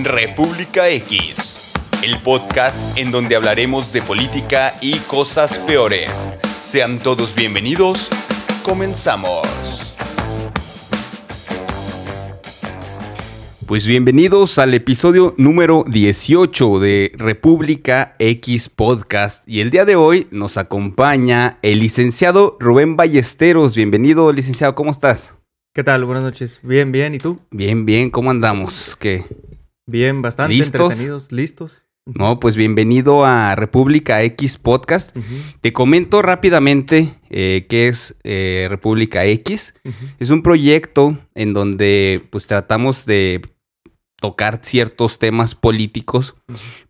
República X, el podcast en donde hablaremos de política y cosas peores. Sean todos bienvenidos. Comenzamos. Pues bienvenidos al episodio número 18 de República X Podcast. Y el día de hoy nos acompaña el licenciado Rubén Ballesteros. Bienvenido, licenciado, ¿cómo estás? ¿Qué tal? Buenas noches. Bien, bien. ¿Y tú? Bien, bien. ¿Cómo andamos? ¿Qué? Bien, bastante ¿Listos? entretenidos. ¿Listos? No, pues bienvenido a República X Podcast. Te comento rápidamente eh, qué es eh, República X. Es un proyecto en donde pues tratamos de tocar ciertos temas políticos,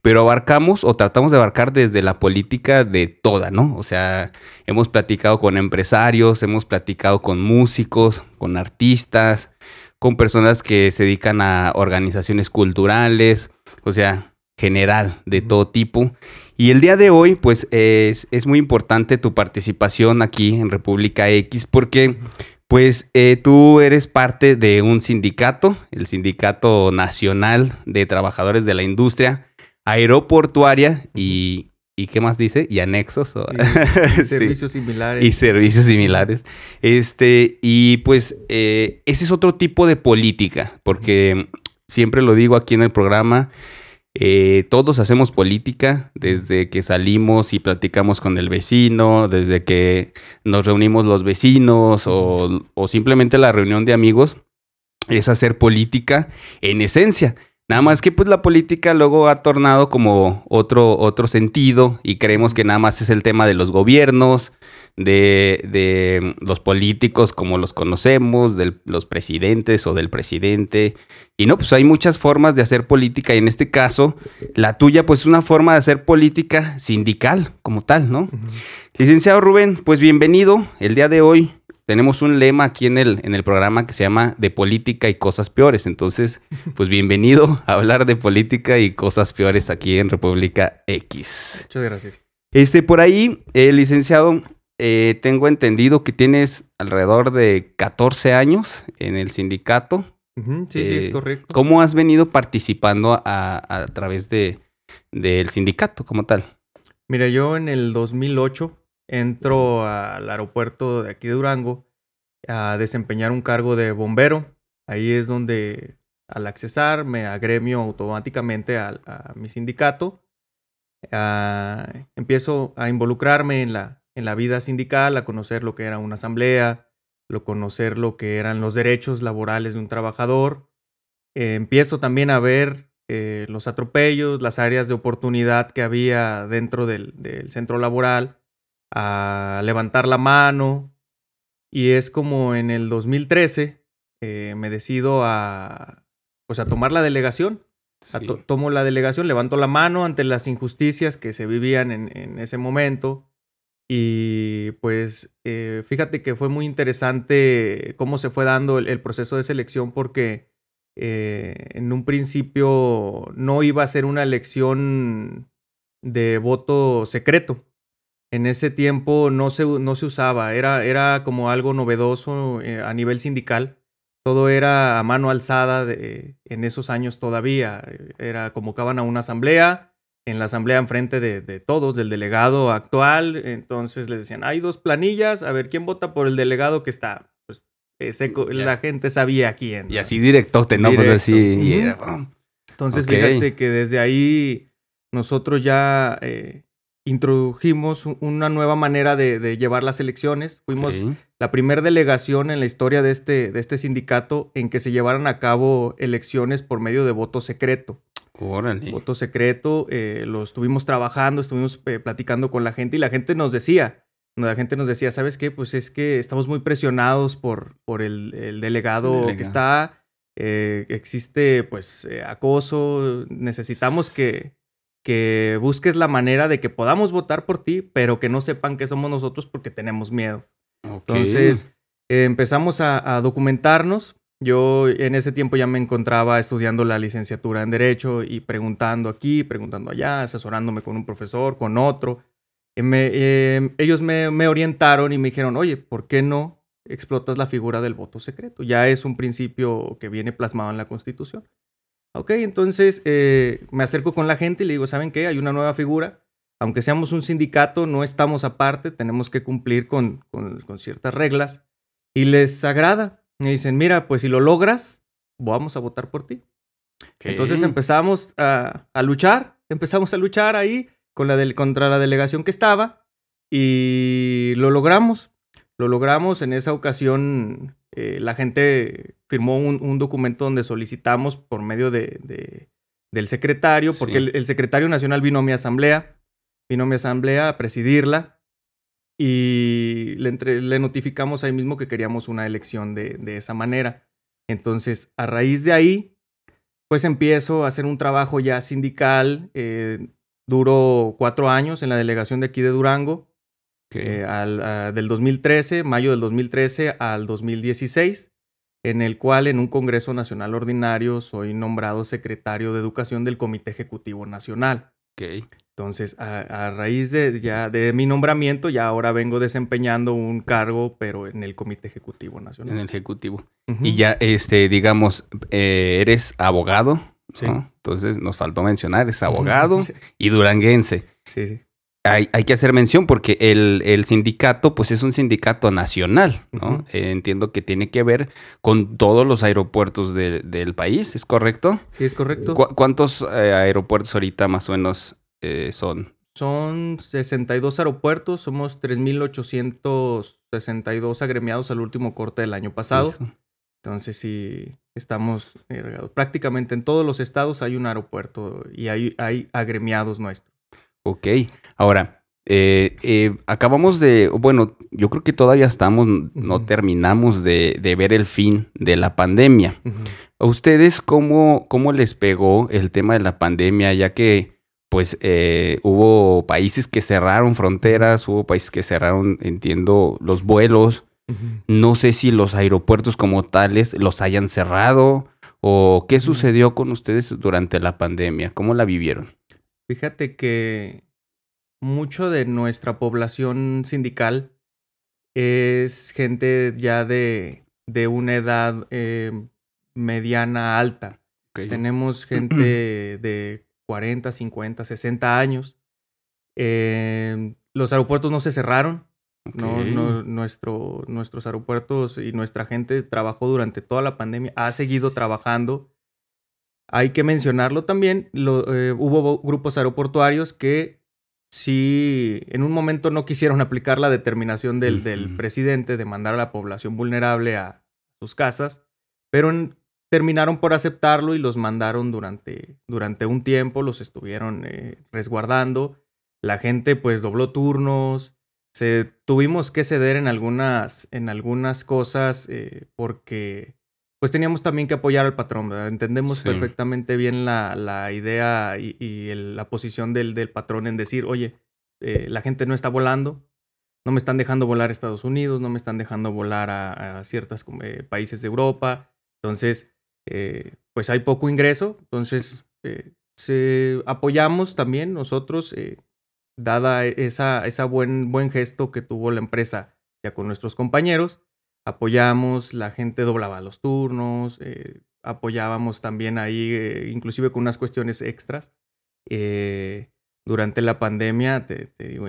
pero abarcamos o tratamos de abarcar desde la política de toda, ¿no? O sea, hemos platicado con empresarios, hemos platicado con músicos, con artistas, con personas que se dedican a organizaciones culturales, o sea, general, de todo tipo. Y el día de hoy, pues es, es muy importante tu participación aquí en República X porque, pues eh, tú eres parte de un sindicato, el Sindicato Nacional de Trabajadores de la Industria Aeroportuaria y, ¿y qué más dice? Y anexos. o- Y- y Sí. servicios similares. Y servicios similares. Este, y pues eh, ese es otro tipo de política, porque siempre lo digo aquí en el programa, eh, todos hacemos política desde que salimos y platicamos con el vecino, desde que nos reunimos los vecinos o, o simplemente la reunión de amigos, es hacer política en esencia. Nada más que pues la política luego ha tornado como otro, otro sentido y creemos que nada más es el tema de los gobiernos, de, de los políticos como los conocemos, de los presidentes o del presidente. Y no, pues hay muchas formas de hacer política y en este caso la tuya pues es una forma de hacer política sindical como tal, ¿no? Licenciado Rubén, pues bienvenido. El día de hoy tenemos un lema aquí en el, en el programa que se llama De política y cosas peores. Entonces, pues bienvenido a hablar de política y cosas peores aquí en República X. Muchas gracias. Este, por ahí, eh, licenciado, eh, tengo entendido que tienes alrededor de 14 años en el sindicato. Sí, sí, es Eh, correcto. ¿Cómo has venido participando a, a través de, del sindicato como tal? Mira, yo en el 2008 entro al aeropuerto de aquí de Durango a desempeñar un cargo de bombero. Ahí es donde al accesar me agremio automáticamente al- a, mi sindicato. Ah, empiezo a involucrarme en la, en la vida sindical, a conocer lo que era una asamblea, lo conocer lo que eran los derechos laborales de un trabajador. Eh, empiezo también a ver eh, los atropellos, las áreas de oportunidad que había dentro del, del centro laboral, a levantar la mano. Y es como en el 2013 eh, me decido a, pues a tomar la delegación. A to- tomo la delegación, levanto la mano ante las injusticias que se vivían en, en ese momento. Y pues eh, fíjate que fue muy interesante cómo se fue dando el, el proceso de selección porque eh, en un principio no iba a ser una elección de voto secreto. En ese tiempo no se, no se usaba, era, era como algo novedoso eh, a nivel sindical todo era a mano alzada de- en esos años todavía. Era convocaban a una asamblea, en la asamblea enfrente de, de todos, del delegado actual. Entonces les decían, hay dos planillas, a ver quién vota por el delegado que está. Pues eh, seco- Ya. la gente sabía quién. Y ¿no? así directote, ¿no? Pues así. y. Entonces, fíjate que desde ahí nosotros ya eh, introdujimos una nueva manera de, de llevar las elecciones. Fuimos la primera delegación en la historia de este, de este sindicato en que se llevaran a cabo elecciones por medio de voto secreto. Órale. Voto secreto, eh, lo estuvimos trabajando, estuvimos eh, platicando con la gente y la gente nos decía, la gente nos decía, ¿sabes qué? Pues es que estamos muy presionados por, por el, el delegado Delegado. que está, eh, existe pues eh, acoso, necesitamos que, que busques la manera de que podamos votar por ti, pero que no sepan que somos nosotros porque tenemos miedo. Ok. Entonces eh, empezamos a, a documentarnos. Yo en ese tiempo ya me encontraba estudiando la licenciatura en Derecho y preguntando aquí, preguntando allá, asesorándome con un profesor, con otro. Me- eh, ellos me, me orientaron y me dijeron, oye, ¿por qué no explotas la figura del voto secreto? Ya es un principio que viene plasmado en la Constitución. Ok, entonces eh, me acerco con la gente y le digo, ¿saben qué? Hay una nueva figura. Aunque seamos un sindicato, no estamos aparte, tenemos que cumplir con, con ciertas reglas. Y les agrada. Me dicen, mira, pues si lo logras, vamos a votar por ti. Entonces empezamos a, luchar, empezamos a luchar ahí con la contra la delegación que estaba y lo logramos. Lo logramos. En esa ocasión eh, la gente firmó un, documento donde solicitamos por medio de, del secretario, porque el, secretario nacional vino a mi asamblea, vino a mi asamblea a presidirla y le, le notificamos ahí mismo que queríamos una elección de, de esa manera. Entonces, a raíz de ahí, pues empiezo a hacer un trabajo ya sindical. Eh, duró cuatro años en la delegación de aquí de Durango, eh, al, del 2013, mayo del 2013 al 2016, en el cual en un Congreso Nacional Ordinario soy nombrado secretario de Educación del Comité Ejecutivo Nacional. Okay. Entonces, a, raíz de, ya de mi nombramiento, ya ahora vengo desempeñando un cargo, pero en el Comité Ejecutivo Nacional. En el Ejecutivo. Y ya, este, digamos, eh, eres abogado, sí. Entonces, nos faltó mencionar, es abogado y duranguense. Sí, sí. Hay, hay, que hacer mención porque el, el, sindicato, pues es un sindicato nacional, ¿no? entiendo que tiene que ver con todos los aeropuertos del país, ¿es correcto? Sí, es correcto. ¿Cuántos eh, aeropuertos ahorita más o menos eh, son? Son 62 aeropuertos, somos 3.862 agremiados al último corte del año pasado. Entonces sí, estamos prácticamente en todos los estados hay un aeropuerto y hay, hay agremiados nuestros. Ok, ahora, eh, eh, acabamos de, bueno, yo creo que todavía estamos, no terminamos de, ver el fin de la pandemia. ¿A ustedes cómo, cómo les pegó el tema de la pandemia, ya que pues eh, hubo países que cerraron fronteras, hubo países que cerraron, entiendo, los vuelos. No sé si los aeropuertos como tales los hayan cerrado o qué sucedió con ustedes durante la pandemia, cómo la vivieron. Fíjate que mucho de nuestra población sindical es gente ya de, de una edad eh, mediana alta. Tenemos gente de 40, 50, 60 años. Eh, los aeropuertos no se cerraron. No, nuestro, nuestros aeropuertos y nuestra gente trabajó durante toda la pandemia, ha seguido trabajando. Hay que mencionarlo también, eh, hubo grupos aeroportuarios que sí, en un momento no quisieron aplicar la determinación del, del presidente de mandar a la población vulnerable a sus casas, pero en, terminaron por aceptarlo y los mandaron durante, durante un tiempo, los estuvieron eh, resguardando. La gente pues dobló turnos, se, tuvimos que ceder en algunas, en algunas cosas eh, porque pues teníamos también que apoyar al patrón. Entendemos perfectamente bien la, la idea y, la posición del, del, patrón en decir, oye, eh, la gente no está volando, no me están dejando volar a Estados Unidos, no me están dejando volar a, a ciertos países de Europa. Entonces, eh, pues hay poco ingreso, entonces eh, se, apoyamos también nosotros, eh, dada esa, esa buen, buen gesto que tuvo la empresa ya con nuestros compañeros, apoyamos, la gente doblaba los turnos, apoyábamos también ahí, inclusive con unas cuestiones extras. durante la pandemia,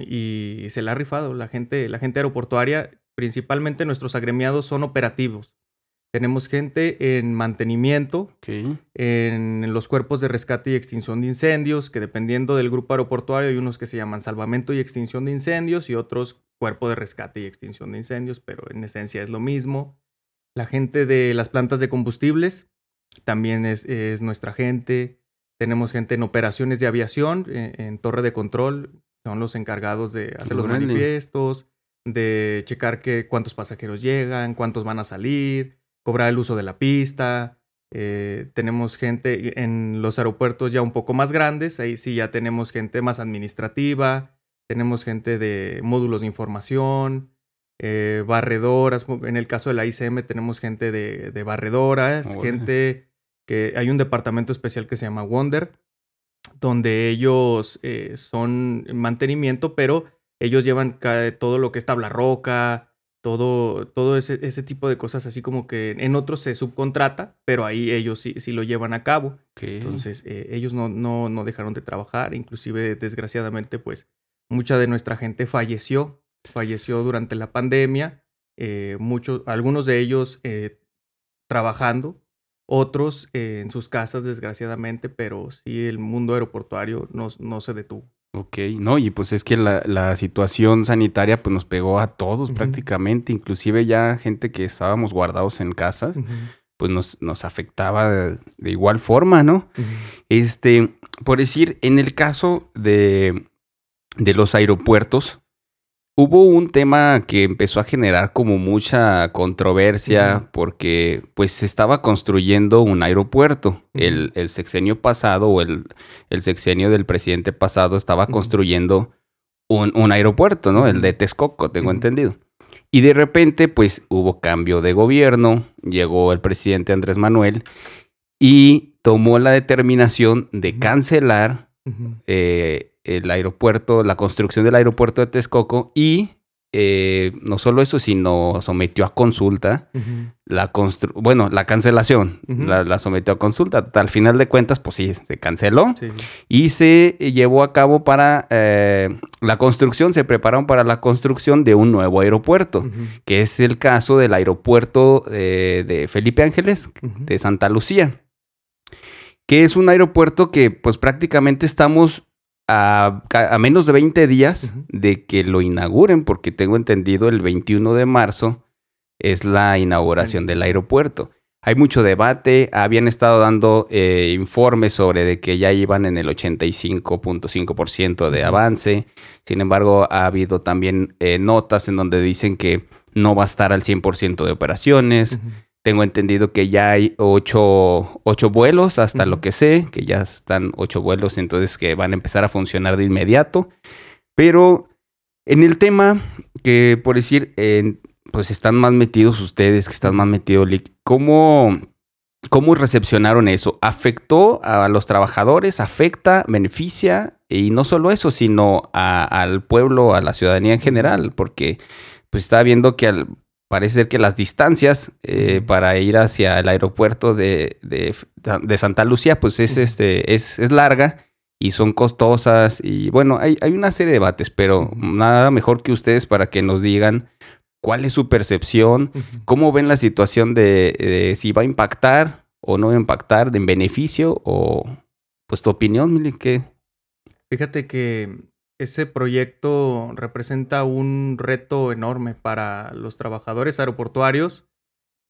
y se la ha rifado la gente, la gente aeroportuaria, principalmente nuestros agremiados son operativos. Tenemos gente en mantenimiento, en los cuerpos de rescate y extinción de incendios, que dependiendo del grupo aeroportuario hay unos que se llaman salvamento y extinción de incendios y otros cuerpo de rescate y extinción de incendios, pero en esencia es lo mismo. La gente de las plantas de combustibles también es, nuestra gente. Tenemos gente en operaciones de aviación, en, en torre de control, son los encargados de hacer los manifiestos, de checar que, cuántos pasajeros llegan, cuántos van a salir cobrar el uso de la pista. Eh, tenemos gente en los aeropuertos ya un poco más grandes, ahí sí ya tenemos gente más administrativa, tenemos gente de módulos de información, eh, barredoras, en el caso de la ICM tenemos gente de, barredoras, gente que hay un departamento especial que se llama Wonder, donde ellos eh, son mantenimiento, pero ellos llevan todo lo que es tabla roca, todo, todo ese, ese, tipo de cosas, así como que en otros se subcontrata, pero ahí ellos sí, sí lo llevan a cabo. Entonces, eh, ellos no, no, no, dejaron de trabajar, inclusive, desgraciadamente, pues, mucha de nuestra gente falleció, falleció durante la pandemia, eh, muchos, algunos de ellos eh, trabajando, otros en sus casas, desgraciadamente, pero sí el mundo aeroportuario no, no se detuvo. Ok, no, y pues es que la, situación sanitaria pues nos pegó a todos prácticamente, inclusive ya gente que estábamos guardados en casa, pues nos, nos afectaba de, igual forma, ¿no? Este, por decir, en el caso de, de los aeropuertos, Hubo un tema que empezó a generar como mucha controversia porque pues se estaba construyendo un aeropuerto. el, sexenio pasado o el, el, sexenio del presidente pasado estaba construyendo un, aeropuerto, ¿no? El de Texcoco, tengo entendido. Y de repente pues hubo cambio de gobierno, llegó el presidente Andrés Manuel y tomó la determinación de cancelar el aeropuerto, la construcción del aeropuerto de Texcoco y eh, no solo eso, sino sometió a consulta la constru bueno, la cancelación, la, sometió a consulta. Al final de cuentas, pues sí, se canceló y se llevó a cabo para eh, la construcción, se prepararon para la construcción de un nuevo aeropuerto, que es el caso del aeropuerto eh, de Felipe Ángeles, de Santa Lucía, que es un aeropuerto que pues prácticamente estamos a, menos de 20 días de que lo inauguren, porque tengo entendido el 21 de marzo es la inauguración del aeropuerto. Hay mucho debate, habían estado dando eh, informes sobre de que ya iban en el 85.5% de avance, sin embargo ha habido también eh, notas en donde dicen que no va a estar al 100% de operaciones. Tengo entendido que ya hay ocho, vuelos, hasta lo que sé, que ya están ocho vuelos, entonces que van a empezar a funcionar de inmediato. Pero en el tema que, por decir, pues están más metidos ustedes, que están más metidos, ¿cómo, ¿cómo recepcionaron eso? ¿Afectó a los trabajadores? ¿Afecta? ¿Beneficia? Y no solo eso, sino al pueblo, a la ciudadanía en general, porque pues estaba viendo que al, parece ser que las distancias eh, para ir hacia el aeropuerto de, Santa Lucía, pues es, este, es, es, larga y son costosas. Y bueno, hay, hay una serie de debates, pero nada mejor que ustedes para que nos digan cuál es su percepción, cómo ven la situación de, si va a impactar o no va a impactar, de en beneficio o pues tu opinión, Mili, ¿qué? Fíjate que ese proyecto representa un reto enorme para los trabajadores aeroportuarios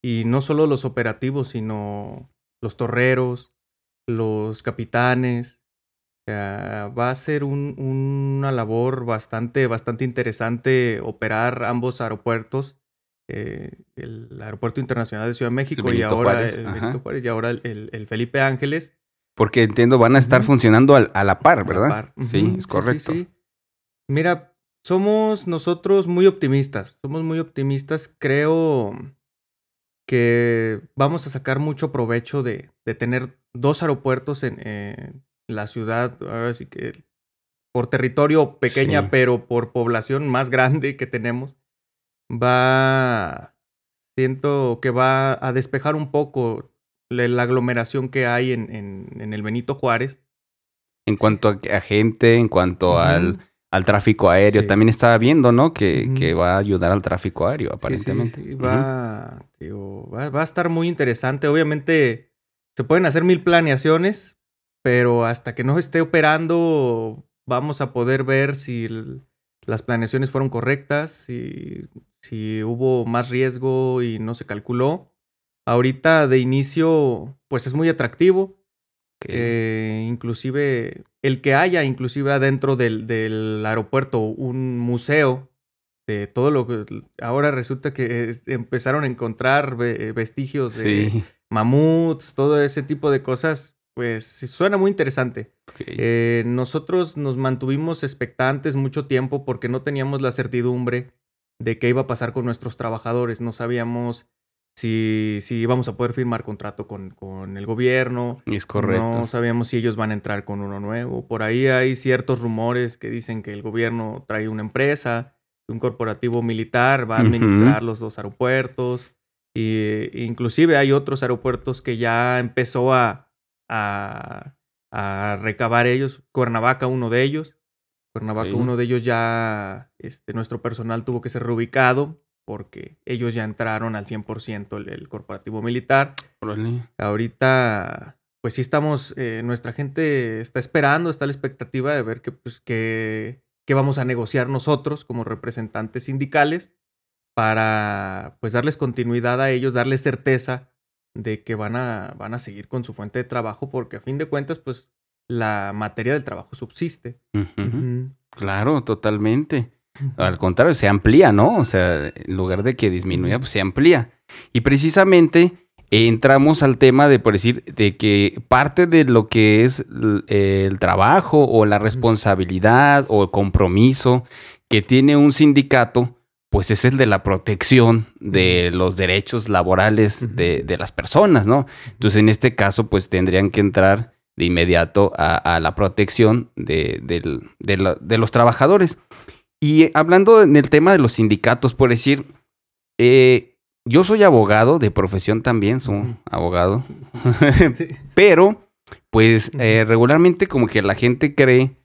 y no solo los operativos, sino los torreros, los capitanes. va a ser una labor bastante, bastante interesante operar ambos aeropuertos. Eh, el Aeropuerto Internacional de Ciudad de México y ahora, el, y ahora el Felipe Ángeles. Porque entiendo, van a estar funcionando a la par, ¿verdad? Sí, es correcto. Mira, somos nosotros muy optimistas. Somos muy optimistas. Creo que vamos a sacar mucho provecho de, tener dos aeropuertos en la ciudad. Ahora sí que por territorio pequeña, pero por población más grande que tenemos, va, siento que va a despejar un poco la, aglomeración que hay en, el Benito Juárez. En cuanto a, gente, en cuanto al, tráfico aéreo, también estaba viendo, ¿no? Que, va a ayudar al tráfico aéreo, aparentemente. Sí, va, va, a estar muy interesante. Obviamente se pueden hacer mil planeaciones, pero hasta que no esté operando vamos a poder ver si las planeaciones fueron correctas, si, si hubo más riesgo y no se calculó. Ahorita de inicio, pues es muy atractivo. Eh, inclusive el que haya, inclusive adentro del, aeropuerto, un museo de todo lo que ahora resulta que empezaron a encontrar vestigios de mamuts, todo ese tipo de cosas, pues suena muy interesante. Eh, nosotros nos mantuvimos expectantes mucho tiempo porque no teníamos la certidumbre de qué iba a pasar con nuestros trabajadores, no sabíamos si, si íbamos a poder firmar contrato con, con, el gobierno. Es correcto. No sabíamos si ellos van a entrar con uno nuevo. Por ahí hay ciertos rumores que dicen que el gobierno trae una empresa un corporativo militar va a administrar los dos aeropuertos. Y, inclusive hay otros aeropuertos que ya empezó a, a, recabar ellos. Cuernavaca, uno de ellos. Cuernavaca, uno de ellos ya, este, nuestro personal tuvo que ser reubicado porque ellos ya entraron al 100% el, el corporativo militar. Ahorita, pues sí estamos, eh, nuestra gente está esperando, está la expectativa de ver que, pues, que, que vamos a negociar nosotros como representantes sindicales para pues darles continuidad a ellos, darles certeza de que van a, van a seguir con su fuente de trabajo porque a fin de cuentas pues la materia del trabajo subsiste. Claro, totalmente. Al contrario, se amplía, ¿no? O sea, en lugar de que disminuya, pues se amplía. Y precisamente entramos al tema de, por decir, de que parte de lo que es el trabajo o la responsabilidad o el compromiso que tiene un sindicato, pues es el de la protección de los derechos laborales de, las personas, ¿no? Entonces, en este caso, pues tendrían que entrar de inmediato a, la protección de, de, los trabajadores. Y hablando en el tema de los sindicatos, por decir, eh, yo soy abogado de profesión también, soy abogado, pero pues eh, regularmente como que la gente cree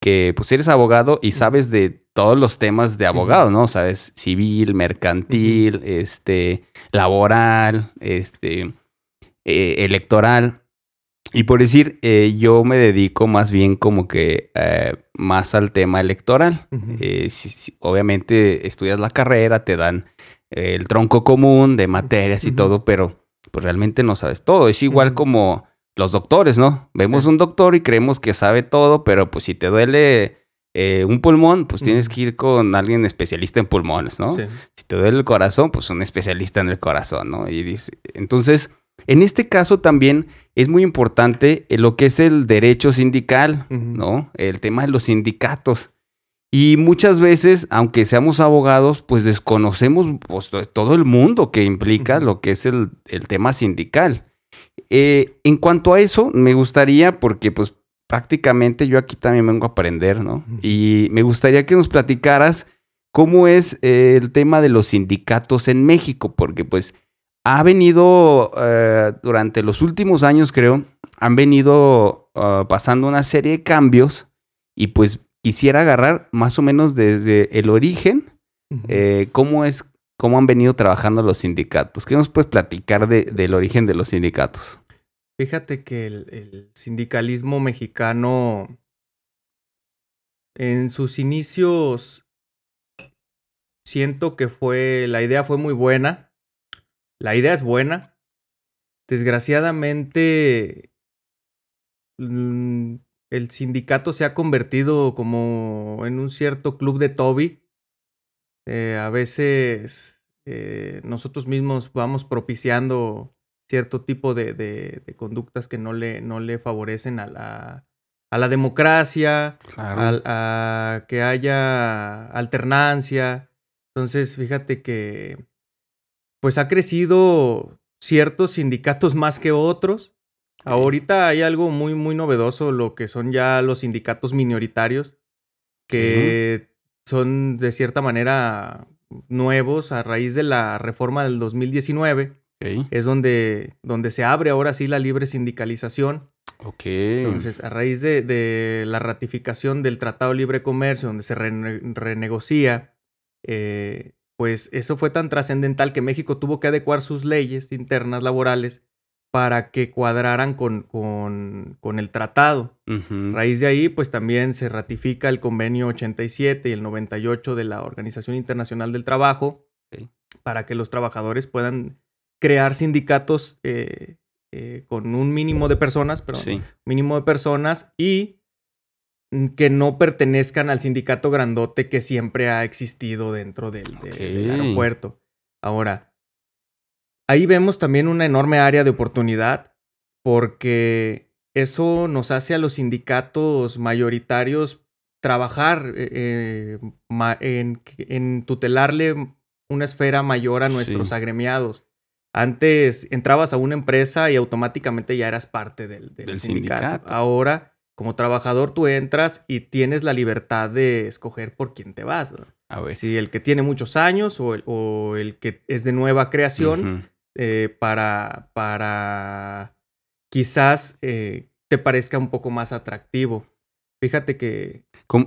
que pues eres abogado y sabes de todos los temas de abogado, ¿no? Sabes, civil, mercantil, este, laboral, este, eh, electoral. Y por decir, eh, yo me dedico más bien como que eh, más al tema electoral. Eh, obviamente estudias la carrera, te dan el tronco común de materias y todo, pero pues realmente no sabes todo. Es igual como los doctores, ¿no? Vemos un doctor y creemos que sabe todo, pero pues si te duele un pulmón, pues tienes que ir con alguien especialista en pulmones, ¿no? Si te duele el corazón, pues un especialista en el corazón, ¿no? Y dice, entonces en este caso también es muy importante eh, lo que es el derecho sindical, ¿no? El tema de los sindicatos. Y muchas veces, aunque seamos abogados, pues desconocemos pues, todo el mundo que implica lo que es el, tema sindical. Eh, en cuanto a eso, me gustaría, porque pues prácticamente yo aquí también vengo a aprender, ¿no? Y me gustaría que nos platicaras cómo es eh, el tema de los sindicatos en México, porque pues ha venido eh, durante los últimos años, creo, han venido ah, pasando una serie de cambios y pues quisiera agarrar más o menos desde el origen eh, cómo es, cómo han venido trabajando los sindicatos. ¿Qué nos puedes platicar del origen de los sindicatos? Fíjate que el sindicalismo mexicano en sus inicios siento que fue, la idea fue muy buena la idea es buena. Desgraciadamente, mm, el sindicato se ha convertido como en un cierto club de Toby. Eh, a veces eh, nosotros mismos vamos propiciando cierto tipo de, conductas que no le, no le favorecen a la, a la democracia, a, que haya alternancia. Entonces, fíjate que pues ha crecido ciertos sindicatos más que otros. Ahorita hay algo muy, muy novedoso, lo que son ya los sindicatos minoritarios, que son de cierta manera nuevos a raíz de la reforma del 2019. Es donde, donde se abre ahora sí la libre sindicalización. Ok. Entonces, a raíz de, la ratificación del Tratado de Libre Comercio, donde se renegocia eh, pues eso fue tan trascendental que México tuvo que adecuar sus leyes internas laborales para que cuadraran con, con, el tratado. A raíz de ahí, pues también se ratifica el convenio 87 y el 98 de la Organización Internacional del Trabajo para que los trabajadores puedan crear sindicatos eh, eh, con un mínimo de personas, pero mínimo de personas y que no pertenezcan al sindicato grandote que siempre ha existido dentro del, aeropuerto. Ahora, ahí vemos también una enorme área de oportunidad porque eso nos hace a los sindicatos mayoritarios trabajar eh, eh, en, tutelarle una esfera mayor a nuestros agremiados. Antes entrabas a una empresa y automáticamente ya eras parte del, sindicato. Ahora como trabajador tú entras y tienes la libertad de escoger por quién te vas. A ver. Si el que tiene muchos años o el, o el que es de nueva creación eh, para, para quizás eh, te parezca un poco más atractivo. Fíjate que...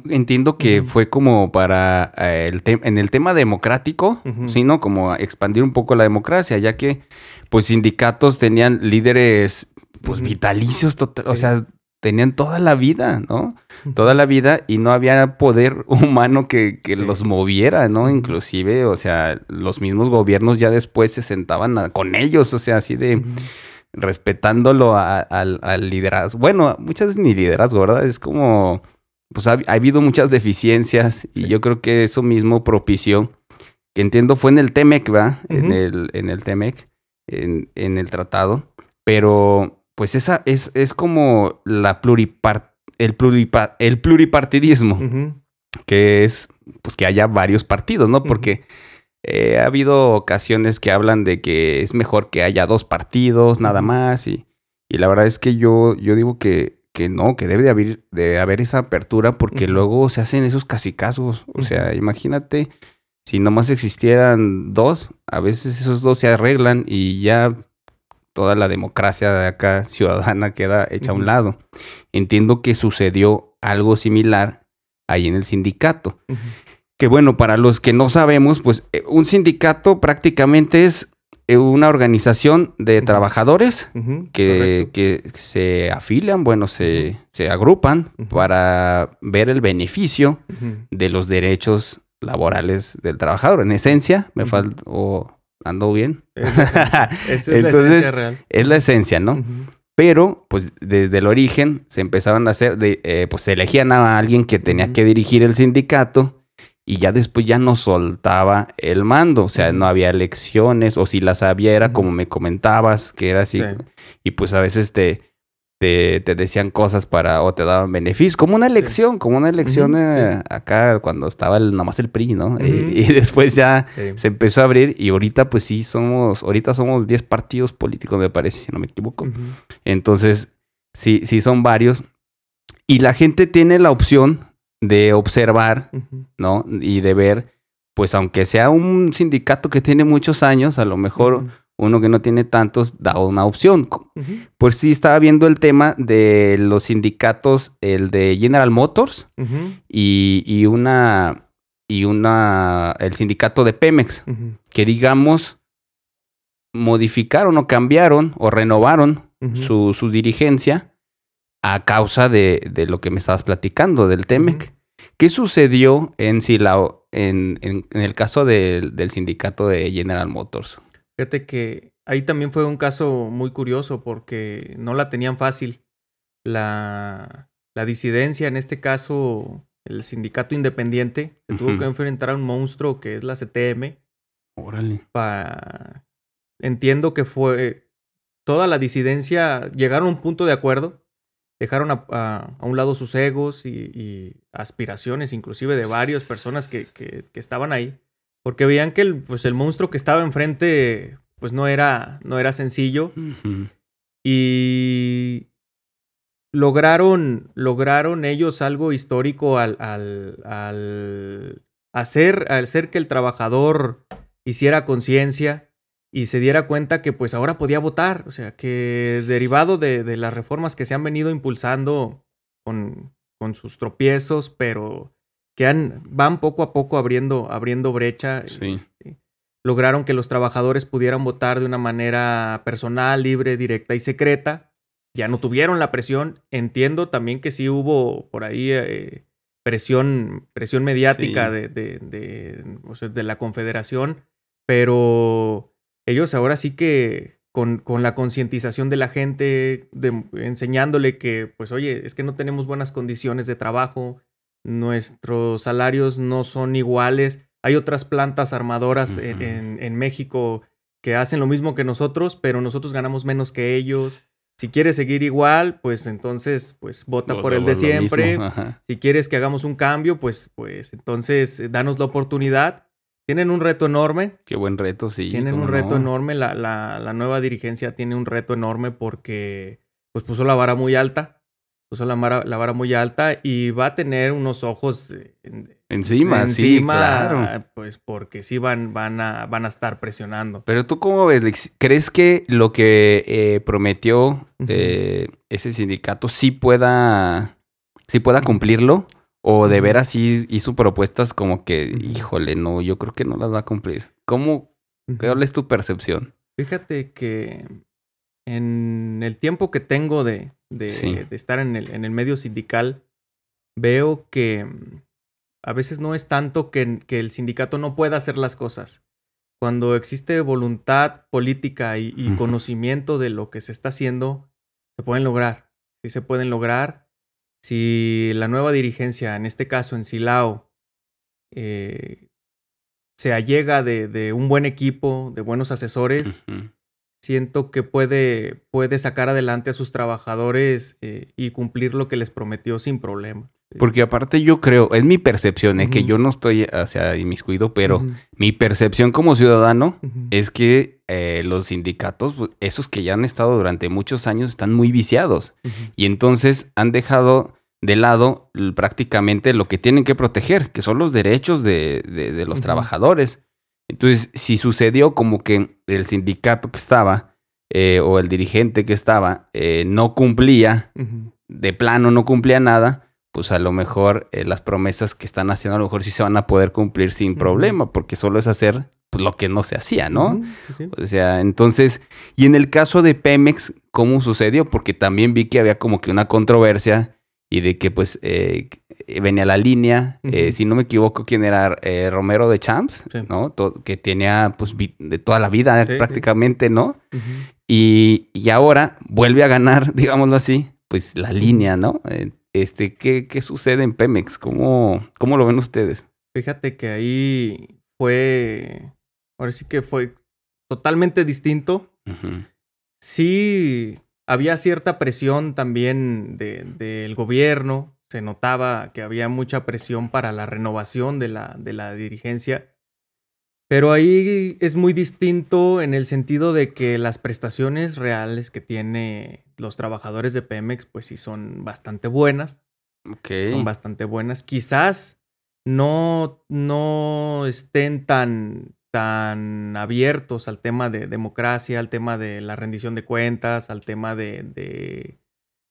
Entiendo que fue como para eh, el en el tema democrático, Ujú. sí, ¿no? Como expandir un poco la democracia, ya que pues sindicatos tenían líderes pues vitalicios, total- o sea, tenían toda la vida, ¿no? Toda la vida y no había poder humano que, que Sí. los moviera, ¿no? Inclusive, o sea, los mismos gobiernos ya después se sentaban a- con ellos, o sea, así de respetándolo a- al, al liderazgo. Bueno, muchas veces ni liderazgo, ¿verdad? Es como, pues ha, ha habido muchas deficiencias y Sí. yo creo que eso mismo propició, que entiendo fue en el TEMEC, ¿va? En el, en el TEMEC, en, en el tratado, pero pues esa es, es como la pluripart el, pluripa- el pluripartidismo, que es pues que haya varios partidos, ¿no? Porque eh, ha habido ocasiones que hablan de que es mejor que haya dos partidos, nada más, y, y la verdad es que yo, yo digo que, que no, que debe de haber, de haber esa apertura porque luego se hacen esos casicazos. O sea, imagínate si nomás existieran dos, a veces esos dos se arreglan y ya toda la democracia de acá ciudadana queda hecha a un lado. Entiendo que sucedió algo similar ahí en el sindicato. Que bueno, para los que no sabemos, pues eh, un sindicato prácticamente es eh, una organización de trabajadores que, que se afilian, bueno, se, se agrupan para ver el beneficio de los derechos laborales del trabajador. En esencia, me falta, o ando bien. Esa es la Entonces, esencia real. es la esencia, ¿no? Pero, pues, desde el origen se empezaban a hacer, de, eh, pues, se elegían a alguien que tenía que dirigir el sindicato y ya después ya no soltaba el mando. O sea, no había elecciones o si las había era como me comentabas, que era así. Sí. Y pues a veces te, te, te decían cosas para, o te daban beneficios, como una elección, como una elección eh, sí. acá cuando estaba el, nomás el PRI, ¿no? Y- Ujú. y después ya Sí. se empezó a abrir y ahorita pues sí somos, ahorita somos 10 partidos políticos me parece, si no me equivoco. Entonces, sí, sí son varios. Y la gente tiene la opción de observar. ¿no? Y de ver, pues aunque sea un sindicato que tiene muchos años, a lo mejor. Uno que no tiene tantos da una opción. Pues sí estaba viendo el tema de los sindicatos, el de General Motors y, y una, y una, el sindicato de Pemex que digamos modificaron o cambiaron o renovaron su, su dirigencia a causa de, de lo que me estabas platicando del Temec. ¿Qué sucedió en Silao en, en- en el caso del, del sindicato de General Motors? Fíjate que ahí también fue un caso muy curioso porque no la tenían fácil. La, la disidencia, en este caso, el sindicato independiente, se tuvo que enfrentar a un monstruo que es la CTM. Órale. Para... Entiendo que fue toda la disidencia, llegaron a un punto de acuerdo, dejaron a, a- a un lado sus egos y, y aspiraciones, inclusive de varias personas que, que- que estaban ahí, porque veían que el, pues el monstruo que estaba enfrente pues no era, no era sencillo. Y lograron, lograron ellos algo histórico al, al, al hacer, al hacer que el trabajador hiciera conciencia y se diera cuenta que pues ahora podía votar, o sea, que derivado de, de las reformas que se han venido impulsando con, con sus tropiezos, pero que han, van poco a poco abriendo, abriendo brecha. Sí. este, lograron que los trabajadores pudieran votar de una manera personal, libre, directa y secreta. Ya no tuvieron la presión. Entiendo también que sí hubo por ahí eh, presión, presión mediática Sí. de, de, de, o sea, de la Confederación, pero ellos ahora sí que con, con la concientización de la gente, de- enseñándole que, pues oye, es que no tenemos buenas condiciones de trabajo, nuestros salarios no son iguales. Hay otras plantas armadoras en, Ujú. en- en México que hacen lo mismo que nosotros, pero nosotros ganamos menos que ellos. Si quieres seguir igual, pues entonces, pues vota por el de siempre. Si quieres que hagamos un cambio, pues, pues entonces eh, danos la oportunidad. Tienen un reto enorme. Qué buen reto, sí. Tienen un reto no. enorme. La, la- la nueva dirigencia tiene un reto enorme porque pues puso la vara muy alta. Puso la, la vara muy alta y va a tener unos ojos encima, sí, claro. Pues porque sí van, van, a, van a estar presionando. Pero tú cómo ves, ¿crees que lo que eh, prometió eh, ese sindicato sí pueda, sí pueda cumplirlo? ¿O de veras sí hizo propuestas como que, híjole, no, yo creo que no las va a cumplir? ¿Cómo, cuál es tu percepción? Fíjate que en el tiempo que tengo de, de, estar en el, en el, medio sindical, veo que mm, a veces no es tanto que, que, el sindicato no pueda hacer las cosas. Cuando existe voluntad política y, conocimiento de lo que se está haciendo, se pueden lograr. Sí se pueden lograr. Si la nueva dirigencia, en este caso en Silao, eh, se allega de, de, un buen equipo, de buenos asesores, siento que puede, puede sacar adelante a sus trabajadores eh, y cumplir lo que les prometió sin problema. Porque aparte yo creo, es mi percepción, eh, que yo no estoy hacia inmiscuido, pero mi percepción como ciudadano es que eh, los sindicatos, pues, esos que ya han estado durante muchos años, están muy viciados. Y entonces han dejado de lado prácticamente lo que tienen que proteger, que son los derechos de, de los trabajadores. Entonces, si sucedió como que el sindicato que estaba eh, o el dirigente que estaba eh, no cumplía, de plano no cumplía nada, pues a lo mejor eh, las promesas que están haciendo a lo mejor sí se van a poder cumplir sin problema, porque solo es hacer pues, lo que no se hacía, ¿no? O sea, entonces, y en el caso de Pemex, ¿cómo sucedió? Porque también vi que había como que una controversia y de que pues eh, venía la línea, eh, si no me equivoco, quién era eh, Romero de Champs, ¿no? que tenía pues de toda la vida prácticamente, ¿no? y, y, ahora vuelve a ganar, digámoslo así, pues la línea, ¿no? este, ¿qué, ¿qué, sucede en Pemex? ¿Cómo, ¿Cómo lo ven ustedes? Fíjate que ahí fue, ahora sí que fue totalmente distinto. Sí había cierta presión también del gobierno, se notaba que había mucha presión para la renovación de la, de la dirigencia, pero ahí es muy distinto en el sentido de que las prestaciones reales que tiene los trabajadores de Pemex, pues sí son bastante buenas. Son bastante buenas. Quizás no, no estén tan, tan abiertos al tema de democracia, al tema de la rendición de cuentas, al tema de, de,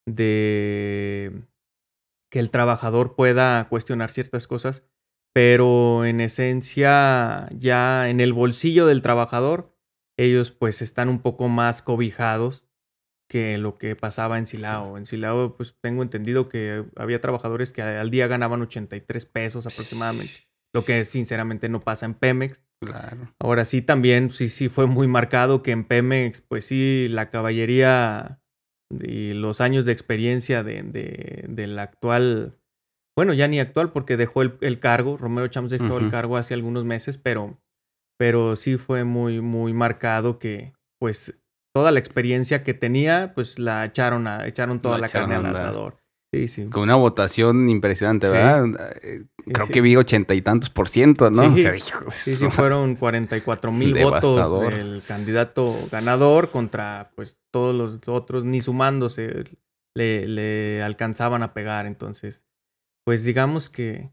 de que el trabajador pueda cuestionar ciertas cosas, pero en esencia ya en el bolsillo del trabajador, ellos pues están un poco más cobijados que lo que pasaba en Silao. En Silao pues tengo entendido que había trabajadores que al día ganaban 83 pesos aproximadamente lo que sinceramente no pasa en Pemex. Claro. Ahora sí, también sí, sí fue muy marcado que en Pemex, pues sí, la caballería y los años de experiencia de, de, del actual, bueno, ya ni actual porque dejó el, cargo, Romero Chams dejó el cargo hace algunos meses, pero, pero sí fue muy, muy marcado que, pues, toda la experiencia que tenía, pues la echaron, a, echaron toda la, carne al asador. Sí, sí. Con una votación impresionante, ¿verdad? Eh, creo que vi ochenta y tantos por ciento, ¿no? Sí, sí, fueron cuarenta y cuatro mil votos del candidato ganador contra, pues, todos los otros, ni sumándose, le, le alcanzaban a pegar. Entonces, pues, digamos que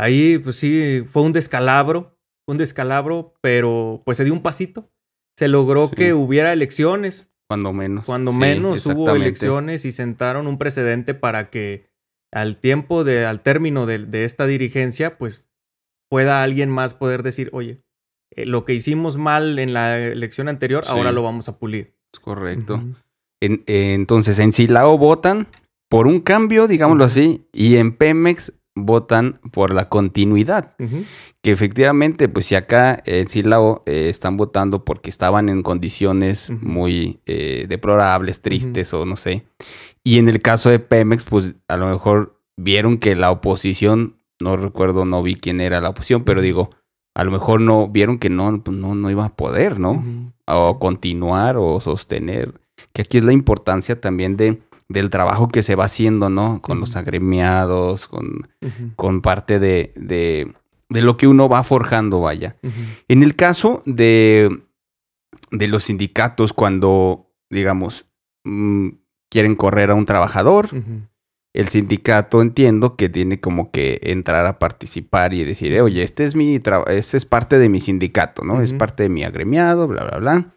ahí, pues sí, fue un descalabro, un descalabro, pero pues se dio un pasito. Se logró que hubiera elecciones cuando menos. Cuando menos hubo elecciones y sentaron un precedente para que al tiempo de, al término de, esta dirigencia, pues pueda alguien más poder decir, oye, eh, lo que hicimos mal en la elección anterior, ahora lo vamos a pulir. Es correcto. en, entonces, en Silao votan por un cambio, digámoslo así, y en Pemex votan por la continuidad. Que efectivamente, pues si acá en Silao eh, están votando porque estaban en condiciones muy eh, deplorables, tristes o no sé. Y en el caso de Pemex, pues a lo mejor vieron que la oposición, no recuerdo, no vi quién era la oposición, pero digo, a lo mejor no vieron que no, pues, no, no iba a poder, ¿no? O continuar o sostener. Que aquí es la importancia también de del trabajo que se va haciendo, ¿no? Con los agremiados, con, con parte de, de, de, lo que uno va forjando, vaya. En el caso de, de los sindicatos, cuando, digamos, mm, quieren correr a un trabajador, el sindicato entiendo que tiene como que entrar a participar y decir, eh, oye, este es mi trabajo, este es parte de mi sindicato, ¿no? Es parte de mi agremiado, bla, bla, bla.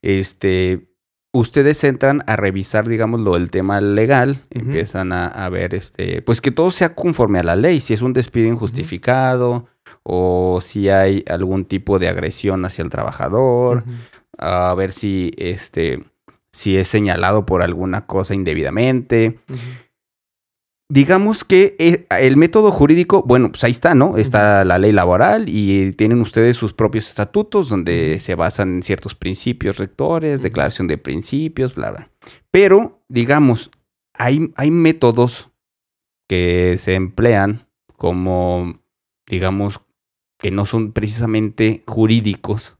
Este, ustedes entran a revisar, digamos, lo del tema legal, empiezan a, ver, este, pues que todo sea conforme a la ley, si es un despido injustificado o si hay algún tipo de agresión hacia el trabajador, a ver si, este, si es señalado por alguna cosa indebidamente. Digamos que eh, el método jurídico, bueno, pues ahí está, ¿no? Está la ley laboral y tienen ustedes sus propios estatutos donde se basan en ciertos principios rectores, declaración de principios, bla, bla. Pero, digamos, hay, hay métodos que se emplean como, digamos, que no son precisamente jurídicos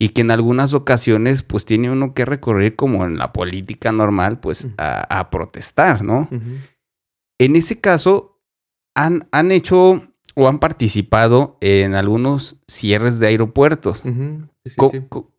y que en algunas ocasiones pues tiene uno que recorrer como en la política normal pues a, protestar, ¿no? En ese caso, han, han hecho o han participado en algunos cierres de aeropuertos.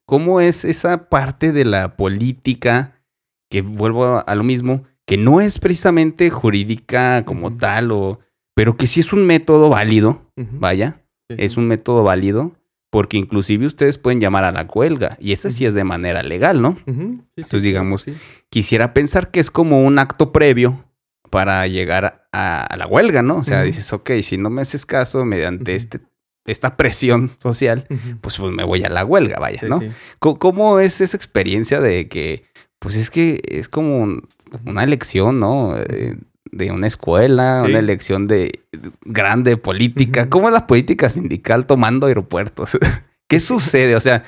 ¿Cómo, es esa parte de la política que vuelvo a, lo mismo, que no es precisamente jurídica como tal, o, pero que sí es un método válido, vaya, es un método válido, porque inclusive ustedes pueden llamar a la huelga, y esa sí es de manera legal, ¿no? Entonces, digamos, quisiera pensar que es como un acto previo para llegar a, la huelga, ¿no? O sea, dices, ok, si no me haces caso mediante este, esta presión social, pues, pues, me voy a la huelga, vaya, ¿no? ¿Cómo, es esa experiencia de que, pues es que es como una elección, ¿no? Eh, de una escuela, una elección de, grande política. ¿Cómo es la política sindical tomando aeropuertos? ¿Qué sucede? O sea,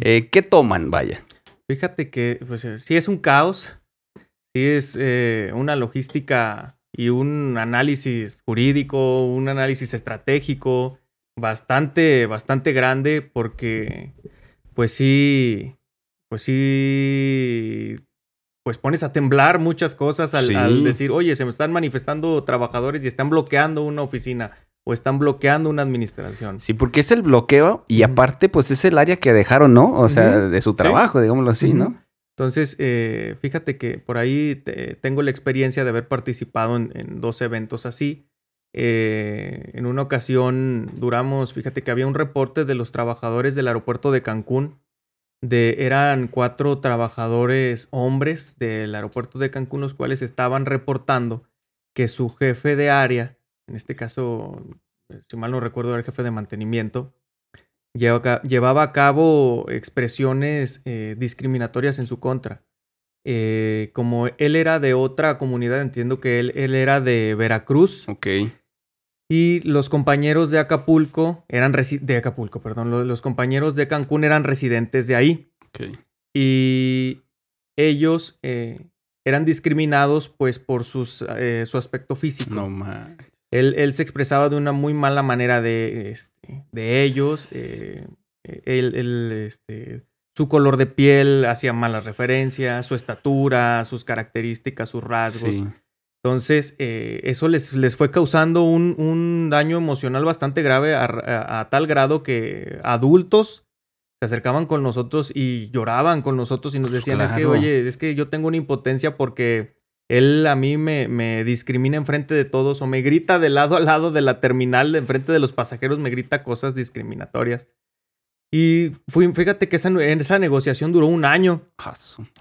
eh, ¿qué toman? Vaya. Fíjate que, pues, eh, sí es un caos sí es eh, una logística y un análisis jurídico, un análisis estratégico bastante, bastante grande porque pues sí, pues sí, pues pones a temblar muchas cosas al, decir, oye, se me están manifestando trabajadores y están bloqueando una oficina o están bloqueando una administración. Sí, porque es el bloqueo y aparte pues es el área que dejaron, ¿no? O sea, de su trabajo, digámoslo así, ¿no? Entonces, eh, fíjate que por ahí tengo la experiencia de haber participado en, dos eventos así. Eh, en una ocasión duramos, fíjate que había un reporte de los trabajadores del aeropuerto de Cancún. De, eran cuatro trabajadores hombres del aeropuerto de Cancún, los cuales estaban reportando que su jefe de área, en este caso, si mal no recuerdo, era el jefe de mantenimiento, llevaba a cabo expresiones eh, discriminatorias en su contra. Eh, como él era de otra comunidad, entiendo que él, él era de Veracruz. Ok. Y los compañeros de Acapulco eran de Acapulco, perdón, los, compañeros de Cancún eran residentes de ahí. Ok. Y ellos eh, eran discriminados pues por sus, su aspecto físico. No más. Él, se expresaba de una muy mala manera de, este, de ellos. Eh, este, su color de piel hacía malas referencias, su estatura, sus características, sus rasgos. Entonces, eh, eso les, les, fue causando un, daño emocional bastante grave a, tal grado que adultos se acercaban con nosotros y lloraban con nosotros y nos decían, es que, oye, es que yo tengo una impotencia porque él a mí me, me, discrimina enfrente de todos o me grita de lado a lado de la terminal, enfrente de los pasajeros, me grita cosas discriminatorias. Y fui, fíjate que esa, esa negociación duró un año.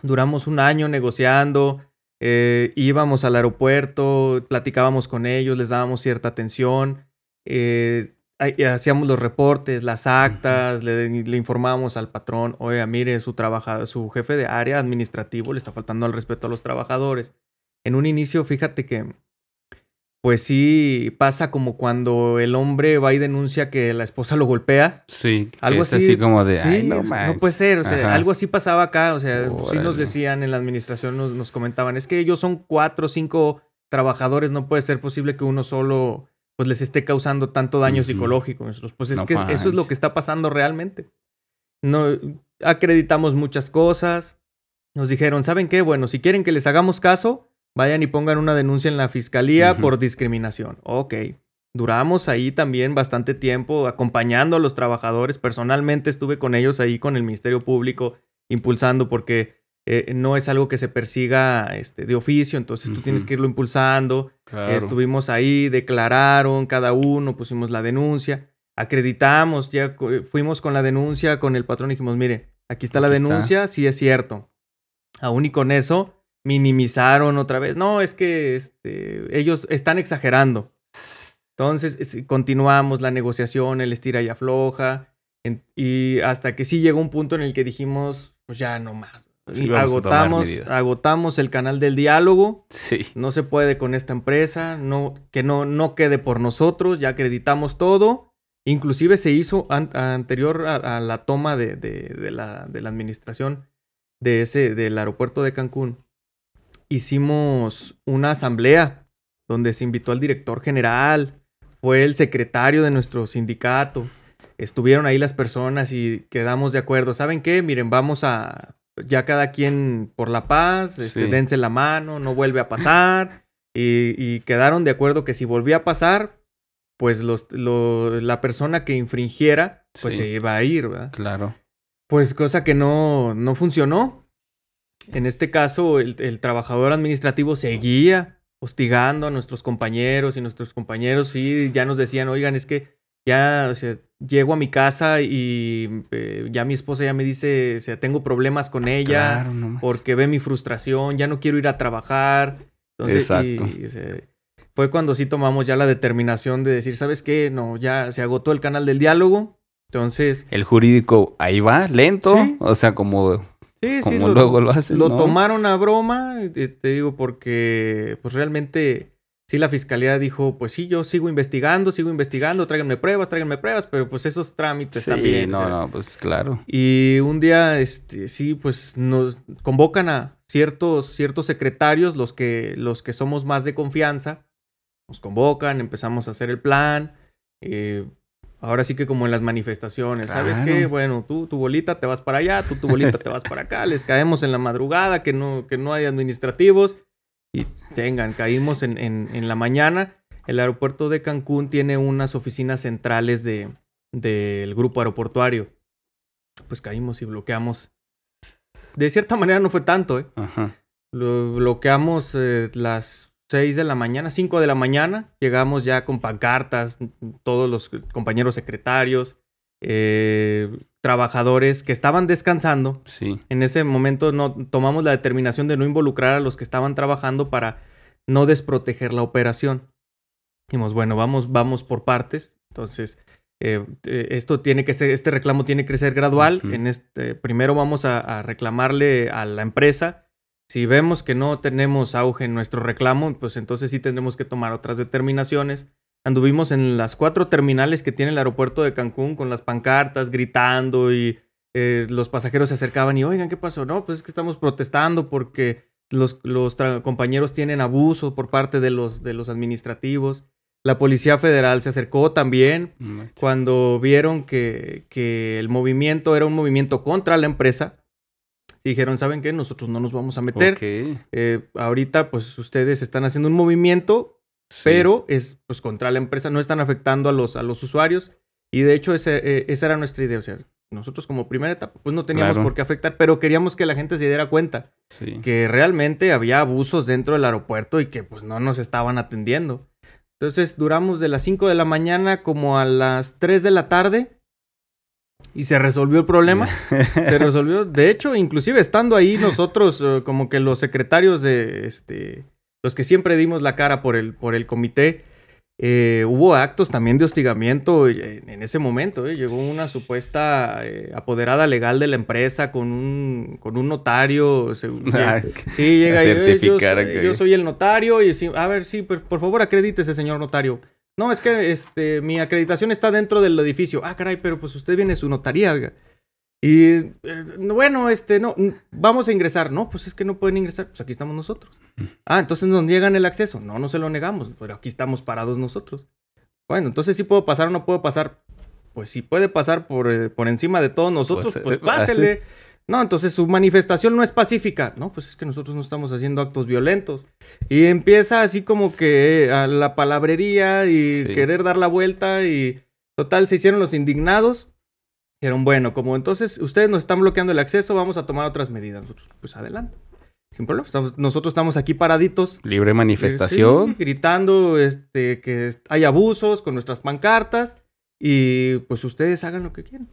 Duramos un año negociando, eh, íbamos al aeropuerto, platicábamos con ellos, les dábamos cierta atención, eh, hacíamos los reportes, las actas, le, le, informábamos al patrón, oiga, mire, su, trabajador, su jefe de área administrativo le está faltando al respeto a los trabajadores en un inicio, fíjate que, pues sí pasa como cuando el hombre va y denuncia que la esposa lo golpea. Sí, algo así, como de, Ay, no, no puede ser, o sea, algo así pasaba acá, o sea, sí nos decían en la administración, nos, nos, comentaban, es que ellos son cuatro o cinco trabajadores, no puede ser posible que uno solo pues les esté causando tanto daño psicológico. Pues es que eso es lo que está pasando realmente. No acreditamos muchas cosas. Nos dijeron, ¿saben qué? Bueno, si quieren que les hagamos caso, vayan y pongan una denuncia en la fiscalía por discriminación. Ok. Duramos ahí también bastante tiempo acompañando a los trabajadores. Personalmente estuve con ellos ahí con el Ministerio Público impulsando porque eh, no es algo que se persiga este, de oficio, entonces tú tienes que irlo impulsando. Claro. Estuvimos ahí, declararon cada uno, pusimos la denuncia, acreditamos, ya fuimos con la denuncia con el patrón y dijimos, mire, aquí está la Aquí está. denuncia, sí es cierto. Aún y con eso, minimizaron otra vez. No, es que este, ellos están exagerando. Entonces, es- continuamos la negociación, el estira y afloja, en- y hasta que sí llegó un punto en el que dijimos, pues ya no más. Sí, Y agotamos, agotamos el canal del diálogo. Sí. No se puede con esta empresa, no, que no, no quede por nosotros, ya acreditamos todo. Inclusive se hizo an- anterior a, a la toma de, de- de la, de la administración de ese, del aeropuerto de Cancún. Hicimos una asamblea donde se invitó al director general, fue el secretario de nuestro sindicato. Estuvieron ahí las personas y quedamos de acuerdo. ¿Saben qué? Miren, vamos a ya cada quien por la paz, este, Sí. dense la mano, no vuelve a pasar. Y, y quedaron de acuerdo que si volvía a pasar, pues los, lo- la persona que infringiera, pues Sí. se iba a ir, ¿verdad? Claro. Pues cosa que no, no funcionó. En este caso, el, el trabajador administrativo seguía hostigando a nuestros compañeros y nuestros compañeros sí ya nos decían, oigan, es que ya o sea, llego a mi casa y eh, ya mi esposa ya me dice, o sea, tengo problemas con ella Claro, no porque ve mi frustración, ya no quiero ir a trabajar. Entonces, y- Exacto. y, o sea, fue cuando sí tomamos ya la determinación de decir, ¿sabes qué? No, ya se agotó el canal del diálogo. Entonces, El jurídico ahí va, lento. Sí. O sea, como, sí, sí, luego lo hacen. Lo ¿no? tomaron a broma, eh, te digo, porque pues realmente sí la fiscalía dijo, pues sí, yo sigo investigando, sigo investigando, tráiganme pruebas, tráiganme pruebas, pero pues esos trámites Sí, también. o no, sea. no, pues claro. Y un día, este, sí, pues nos convocan a ciertos, ciertos secretarios, los que, los que somos más de confianza, nos convocan, empezamos a hacer el plan. eh, ahora sí que como en las manifestaciones, ¿sabes qué? Bueno, tú tu bolita te vas para allá, tú tu bolita te vas para acá, les caemos en la madrugada, que no, que no hay administrativos. Y tengan, caímos en, en- en la mañana. El aeropuerto de Cancún tiene unas oficinas centrales de, del grupo aeroportuario. Pues caímos y bloqueamos. De cierta manera no fue tanto, ¿eh? Ajá. Lo bloqueamos eh, las 6 de la mañana, 5 de la mañana. Llegamos ya con pancartas, todos los compañeros secretarios, eh, trabajadores que estaban descansando. Sí. En ese momento no, tomamos la determinación de no involucrar a los que estaban trabajando para no desproteger la operación. Dijimos, bueno, vamos, vamos por partes. Entonces, eh, esto tiene que ser, este reclamo tiene que ser gradual. En este, primero vamos a, a reclamarle a la empresa. Si vemos que no tenemos auge en nuestro reclamo, pues entonces sí tendremos que tomar otras determinaciones. Anduvimos en las cuatro terminales que tiene el aeropuerto de Cancún con las pancartas, gritando y eh, los pasajeros se acercaban y, oigan, ¿qué pasó? No, pues es que estamos protestando porque los, compañeros tienen abuso por parte de los, de los administrativos. La Policía Federal se acercó también manches. cuando vieron que, que el movimiento era un movimiento contra la empresa. Dijeron, ¿saben qué? Nosotros no nos vamos a meter. Eh, ahorita, pues ustedes están haciendo un movimiento, Sí. pero es pues contra la empresa, no están afectando a los, a los usuarios. Y de hecho, ese, eh, esa era nuestra idea. O sea, nosotros como primera etapa, pues no teníamos Claro. por qué afectar, pero queríamos que la gente se diera cuenta Sí. que realmente había abusos dentro del aeropuerto y que pues no nos estaban atendiendo. Entonces duramos de las 5 de la mañana como a las 3 de la tarde y se resolvió el problema. se resolvió. De hecho, inclusive estando ahí nosotros, eh, como que los secretarios de este, los que siempre dimos la cara por el, por el comité, eh, hubo actos también de hostigamiento en, en ese momento. eh. Llegó una supuesta eh, apoderada legal de la empresa con un, con un notario. se- Ah, Sí, llega A y "Eh, yo, soy, que- yo soy el notario y sí, a ver, sí, pues, por favor acredítese, señor notario. No, es que este, mi acreditación está dentro del edificio. Ah, caray, pero pues usted viene su notaría, oiga. Y eh, bueno, este, no, vamos a ingresar. No, pues es que no pueden ingresar. Pues aquí estamos nosotros. Ah, entonces nos niegan el acceso. No, no se lo negamos, pero aquí estamos parados nosotros. Bueno, entonces sí puedo pasar o no puedo pasar. Pues si puede pasar por, eh, por encima de todos nosotros, Pues, pues, eh, pásele. No, entonces su manifestación no es pacífica. No, pues es que nosotros no estamos haciendo actos violentos. Y empieza así como que eh, a la palabrería y Sí. querer dar la vuelta y total se hicieron los indignados. Dijeron, bueno, como entonces ustedes nos están bloqueando el acceso, vamos a tomar otras medidas. Nosotros, pues adelante. Sin problema. Estamos- nosotros estamos aquí paraditos. Libre eh, manifestación. sí, gritando este, que hay abusos con nuestras pancartas. Y pues ustedes hagan lo que quieran.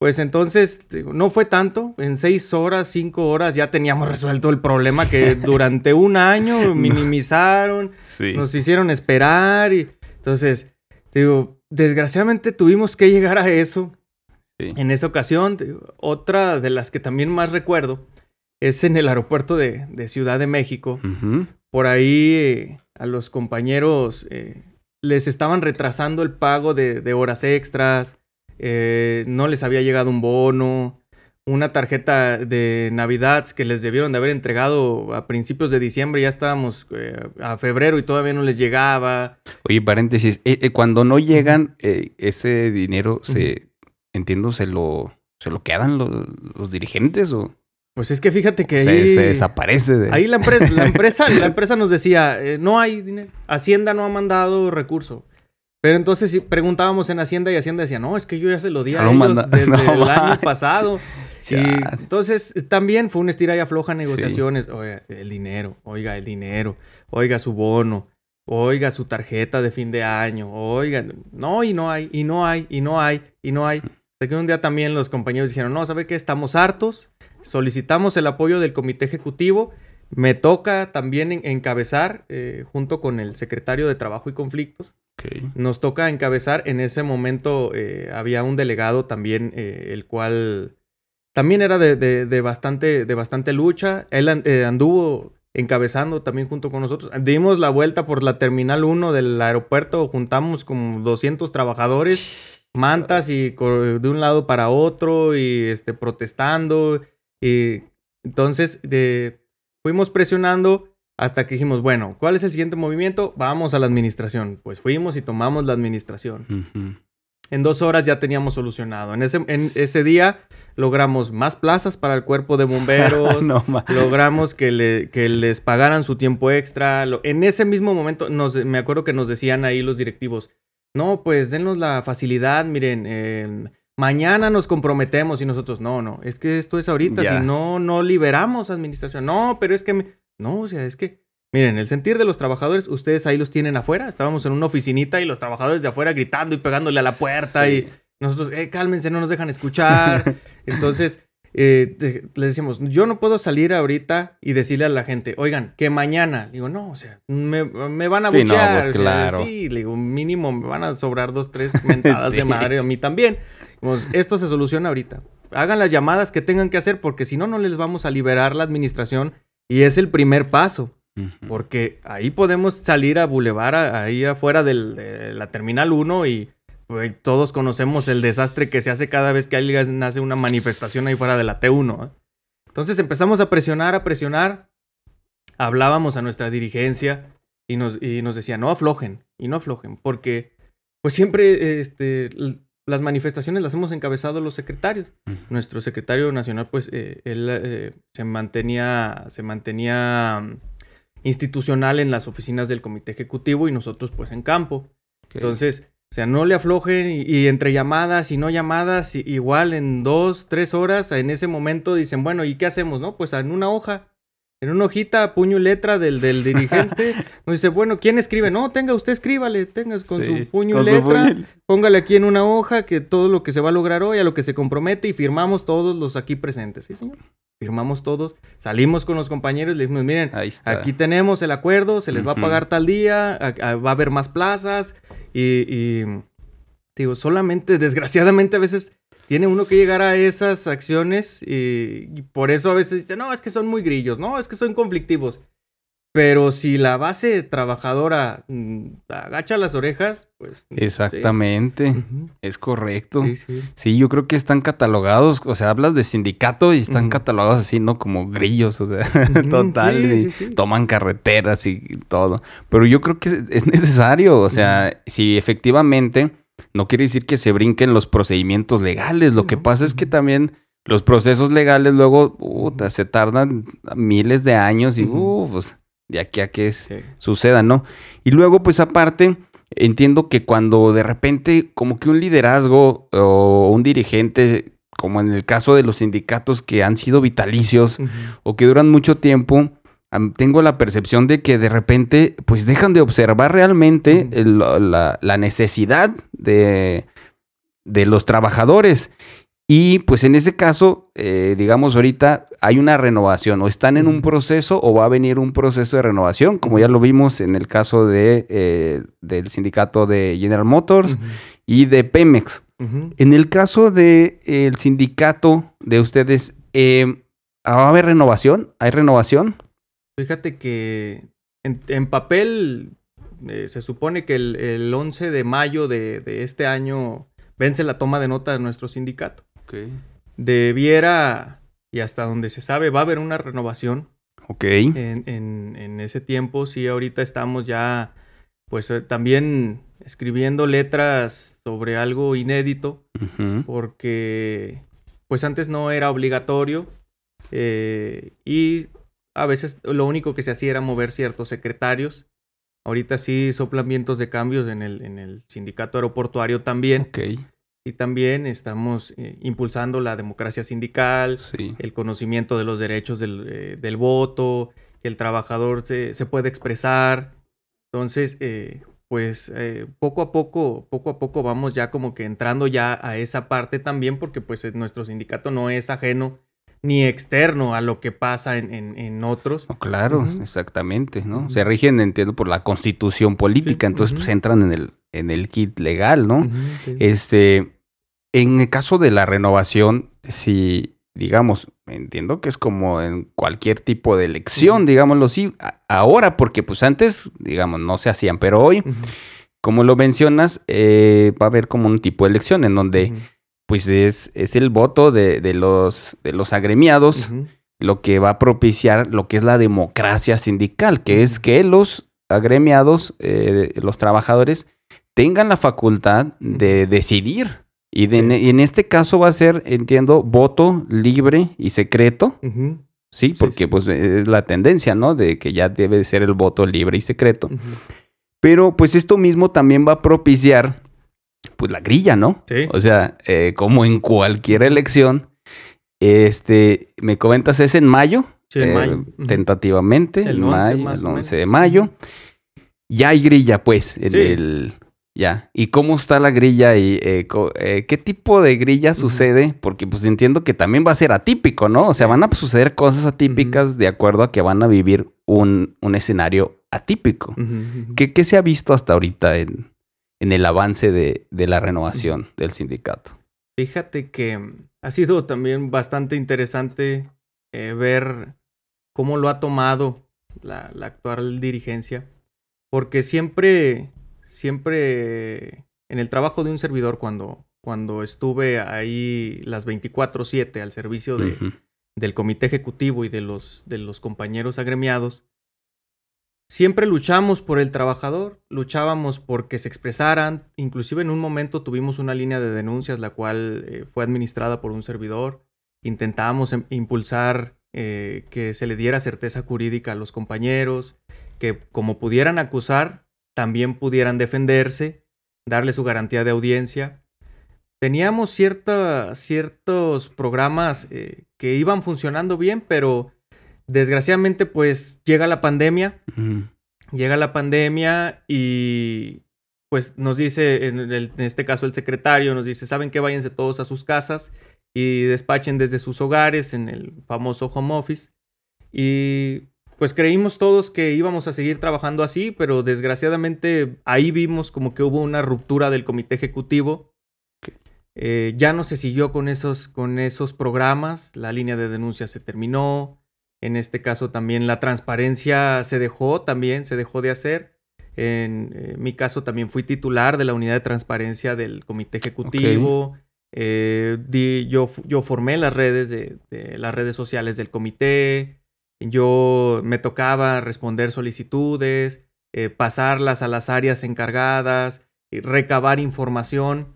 Pues entonces, no fue tanto. En seis horas, cinco horas ya teníamos resuelto el problema que durante un año minimizaron, Sí. nos hicieron esperar. Y entonces, digo, desgraciadamente tuvimos que llegar a eso. Sí. En esa ocasión, digo, otra de las que también más recuerdo es en el aeropuerto de, de Ciudad de México. Por ahí eh, a los compañeros eh, les estaban retrasando el pago de, de horas extras, eh, no les había llegado un bono, una tarjeta de Navidad que les debieron de haber entregado a principios de diciembre, ya estábamos eh, a febrero y todavía no les llegaba. Oye, paréntesis, eh, eh, cuando no llegan, ese dinero se, entiendo, se lo, se lo quedan los, los dirigentes o Pues es que fíjate que se, ahí... se desaparece de... Ahí la empresa, la empresa, la empresa nos decía, eh, no hay dinero. Hacienda no ha mandado recurso. Pero entonces sí, preguntábamos en Hacienda y Hacienda decía, no, es que yo ya se lo di a lo ellos manda- desde No el año pasado. Entonces también fue un estira y afloja negociaciones. Oiga, el dinero, oiga, el dinero, oiga su bono, oiga su tarjeta de fin de año, oiga, no, y no hay, y no hay, y no hay, y no hay. Hasta que un día también los compañeros dijeron, no, ¿sabe qué? Estamos hartos, solicitamos el apoyo del comité ejecutivo. Me toca también en- encabezar, eh, junto con el secretario de Trabajo y Conflictos, Nos toca encabezar. En ese momento eh, había un delegado también, eh, el cual también era de, de- bastante, de bastante lucha. Él eh, anduvo encabezando también junto con nosotros. Dimos la vuelta por la Terminal 1 del aeropuerto, juntamos como 200 trabajadores, mantas y de un lado para otro y este, protestando. Y entonces de, fuimos presionando hasta que dijimos, bueno, ¿cuál es el siguiente movimiento? Vamos a la administración. Pues fuimos y tomamos la administración. Ujú. En dos horas ya teníamos solucionado. En ese, en ese día logramos más plazas para el cuerpo de bomberos. no Logramos que, le- que les pagaran su tiempo extra. En ese mismo momento, nos, me acuerdo que nos decían ahí los directivos, no, pues denos la facilidad, miren, eh, mañana nos comprometemos y nosotros, no, no, es que esto es ahorita, Ya. si no, no liberamos administración. No, pero es que, no, o sea, es que, miren, el sentir de los trabajadores, ustedes ahí los tienen afuera. Estábamos en una oficinita y los trabajadores de afuera gritando y pegándole a la puerta y nosotros, eh, cálmense, no nos dejan escuchar. Entonces, eh, le decimos, yo no puedo salir ahorita y decirle a la gente, oigan, que mañana. Le digo, no, o sea, me, me van a Sí, no, buchear. pues, o sea, claro. sí, le digo, mínimo me van a sobrar dos, tres mentadas Sí. de madre, a mí también. Dijimos, esto se soluciona ahorita. Hagan las llamadas que tengan que hacer porque si no, no les vamos a liberar la administración y es el primer paso. Porque ahí podemos salir a Boulevard, a- ahí afuera del- de la Terminal 1 y pues, todos conocemos el desastre que se hace cada vez que alguien hace una manifestación ahí fuera de la T1. ¿eh? Entonces empezamos a presionar, a presionar. Hablábamos a nuestra dirigencia y nos, y nos decía, no aflojen, y no aflojen, porque pues siempre este, las manifestaciones las hemos encabezado los secretarios. Nuestro secretario nacional, pues, eh, él eh, se mantenía, se mantenía mm, institucional en las oficinas del comité ejecutivo y nosotros, pues, en campo. Entonces, o sea, no le aflojen y, y entre llamadas y no llamadas, i- igual en dos, tres horas, en ese momento dicen, bueno, ¿y qué hacemos? No, pues en una hoja, en una hojita, puño y letra del, del dirigente, nos dice, bueno, ¿quién escribe? No, tenga, usted escríbale, tenga con Sí, su puño y letra. puño Póngale aquí en una hoja que todo lo que se va a lograr hoy, a lo que se compromete y firmamos todos los aquí presentes. ¿Sí, señor? Firmamos todos, salimos con los compañeros le dijimos, miren, aquí tenemos el acuerdo, se les va a pagar tal día, a- a- va a haber más plazas y, y, digo, solamente, desgraciadamente a veces tiene uno que llegar a esas acciones y, y por eso a veces dice, no, es que son muy grillos, no, es que son conflictivos. Pero si la base trabajadora mm, agacha las orejas, pues... sí. Exactamente. Ujú. Es correcto. Sí, sí. Sí, yo creo que están catalogados, o sea, hablas de sindicato y están Ujú. catalogados así, ¿no? Como grillos, o sea, Ujú, total, sí, y sí, sí. toman carreteras y todo. Pero yo creo que es necesario, o sea, si efectivamente no quiere decir que se brinquen los procedimientos legales, lo que pasa es que también los procesos legales luego puta, se tardan miles de años y, uh, pues, de aquí a que Sí. suceda, ¿no? Y luego, pues aparte, entiendo que cuando de repente como que un liderazgo o un dirigente, como en el caso de los sindicatos que han sido vitalicios o que duran mucho tiempo, tengo la percepción de que de repente pues dejan de observar realmente el- la, la necesidad de, de los trabajadores. Y pues en ese caso, eh, digamos ahorita hay una renovación o están en un proceso o va a venir un proceso de renovación, como ya lo vimos en el caso de, eh, del sindicato de General Motors y de Pemex. En el caso del el sindicato de ustedes, eh, ¿va a haber renovación? ¿Hay renovación? Fíjate que en, en papel eh, se supone que el, el 11 de mayo de, de este año vence la toma de nota de nuestro sindicato. Debiera, y hasta donde se sabe, va a haber una renovación Ok. en, en- en ese tiempo. Sí, ahorita estamos ya, pues eh, también escribiendo letras sobre algo inédito, porque pues antes no era obligatorio eh, y a veces lo único que se hacía era mover ciertos secretarios. Ahorita sí soplan vientos de cambios en el, en el sindicato aeroportuario también. Y también estamos eh, impulsando la democracia sindical, Sí. el conocimiento de los derechos del, eh, del voto, que el trabajador se, se puede expresar. Entonces, eh, pues poco a poco, poco a poco vamos ya como que entrando ya a esa parte también, porque pues nuestro sindicato no es ajeno ni externo a lo que pasa en, en- en otros. No, claro, exactamente, ¿no? Se rigen, entiendo, por la constitución política, Sí, entonces ujú. pues entran en el, en el kit legal, ¿no? Sí. Este, en el caso de la renovación, si, digamos, entiendo que es como en cualquier tipo de elección, digámoslo así, ahora, porque pues antes, digamos, no se hacían, pero hoy, como lo mencionas, eh, va a haber como un tipo de elección en donde, pues, es, es el voto de, de los, de los agremiados lo que va a propiciar lo que es la democracia sindical, que es que los agremiados, eh, los trabajadores, tengan la facultad de decidir. Y, de- Sí. y en este caso va a ser, entiendo, voto libre y secreto. Sí, porque pues es la tendencia, ¿no? De que ya debe ser el voto libre y secreto. Pero pues esto mismo también va a propiciar pues la grilla, ¿no? Sí. O sea, eh, como en cualquier elección, este, me comentas, es en mayo, Sí, en eh, mayo. Tentativamente, El el 11 mayo, más el o 11 de mayo. Ya hay grilla, pues, en Sí. el... Ya. ¿Y cómo está la grilla? y eh, eh, ¿Qué tipo de grilla sucede? Porque pues entiendo que también va a ser atípico, ¿no? O sea, van a suceder cosas atípicas de acuerdo a que van a vivir un, un escenario atípico. ¿Qué, qué se ha visto hasta ahorita en, en el avance de, de la renovación del sindicato? Fíjate que ha sido también bastante interesante eh, ver cómo lo ha tomado la, la actual dirigencia, porque siempre, siempre en el trabajo de un servidor, cuando, cuando estuve ahí las 24/7 al servicio de, del comité ejecutivo y de los, de los compañeros agremiados, siempre luchamos por el trabajador, luchábamos por que se expresaran, inclusive en un momento tuvimos una línea de denuncias la cual eh, fue administrada por un servidor, intentábamos em- impulsar eh, que se le diera certeza jurídica a los compañeros, que como pudieran acusar, también pudieran defenderse, darle su garantía de audiencia. Teníamos cierta- ciertos programas eh, que iban funcionando bien, pero desgraciadamente pues llega la pandemia, llega la pandemia y pues nos dice, en, el- en este caso el secretario nos dice, ¿saben qué? Váyanse todos a sus casas y despachen desde sus hogares en el famoso home office. Y pues creímos todos que íbamos a seguir trabajando así, pero desgraciadamente ahí vimos como que hubo una ruptura del comité ejecutivo. Eh, ya no se siguió con esos, con esos programas, la línea de denuncia se terminó, en este caso también la transparencia se dejó, también se dejó de hacer. En eh, mi caso también fui titular de la unidad de transparencia del comité ejecutivo. Eh, di- yo, formé las redes de, de las redes sociales del comité. Yo me tocaba responder solicitudes, eh, pasarlas a las áreas encargadas, recabar información.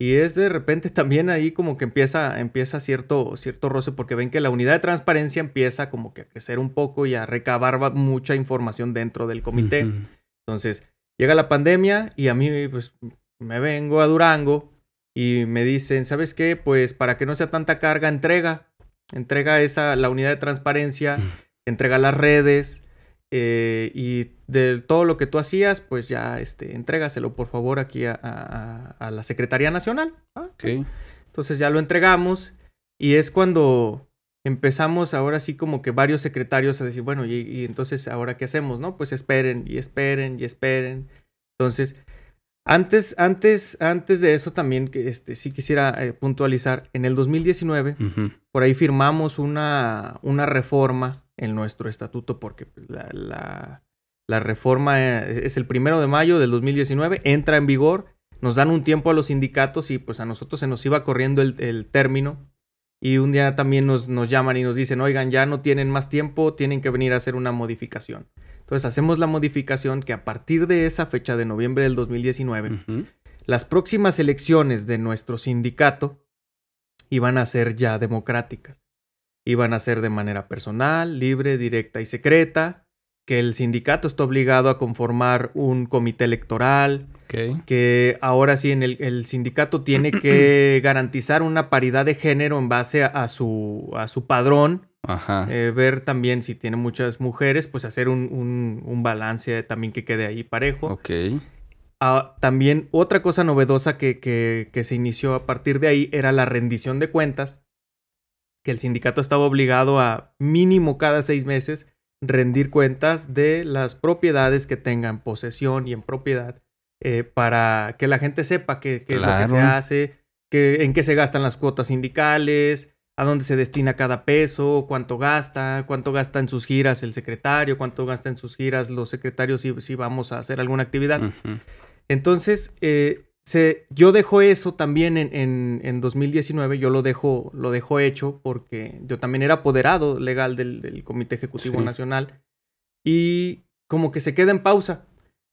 Y es de repente también ahí como que empieza, empieza cierto, cierto roce porque ven que la unidad de transparencia empieza como que a crecer un poco y a recabar ba- mucha información dentro del comité. Entonces, Llega la pandemia y a mí, pues, me vengo a Durango y me dicen, ¿sabes qué? Pues para que no sea tanta carga, entrega. Entrega esa, la unidad de transparencia, Mm. entrega las redes eh, y de todo lo que tú hacías, pues ya, este, entrégaselo por favor aquí a, a- a la Secretaría Nacional. Ah, Ok. entonces ya lo entregamos y es cuando empezamos ahora sí como que varios secretarios a decir, bueno, y, y entonces ahora qué hacemos, ¿no? Pues esperen y esperen y esperen. Entonces, antes, antes, antes de eso también que este, sí quisiera eh, puntualizar, en el 2019 Ujú. por ahí firmamos una, una reforma en nuestro estatuto porque pues, la, la- la reforma eh, es el primero de mayo del 2019, entra en vigor, nos dan un tiempo a los sindicatos y pues a nosotros se nos iba corriendo el, el término y un día también nos, nos llaman y nos dicen, oigan, ya no tienen más tiempo, tienen que venir a hacer una modificación. Entonces hacemos la modificación que a partir de esa fecha de noviembre del 2019, Ujú. las próximas elecciones de nuestro sindicato iban a ser ya democráticas. Iban a ser de manera personal, libre, directa y secreta, que el sindicato está obligado a conformar un comité electoral, que ahora sí en el, el sindicato tiene que garantizar una paridad de género en base a, a su, a su padrón, Ajá. eh, ver también si tiene muchas mujeres, pues hacer un, un- un balance también que quede ahí parejo. Ok. Ah, también otra cosa novedosa que, que- que se inició a partir de ahí era la rendición de cuentas, que el sindicato estaba obligado a mínimo cada seis meses rendir cuentas de las propiedades que tengan posesión y en propiedad eh, para que la gente sepa qué, qué es lo que se hace, qué- en qué se gastan las cuotas sindicales, a dónde se destina cada peso, cuánto gasta, cuánto gasta en sus giras el secretario, cuánto gasta en sus giras los secretarios si, si vamos a hacer alguna actividad. Entonces, eh, se, yo dejo eso también en, en, en 2019, yo lo dejo, lo dejo hecho porque yo también era apoderado legal del, del Comité Ejecutivo Sí. Nacional y como que se queda en pausa,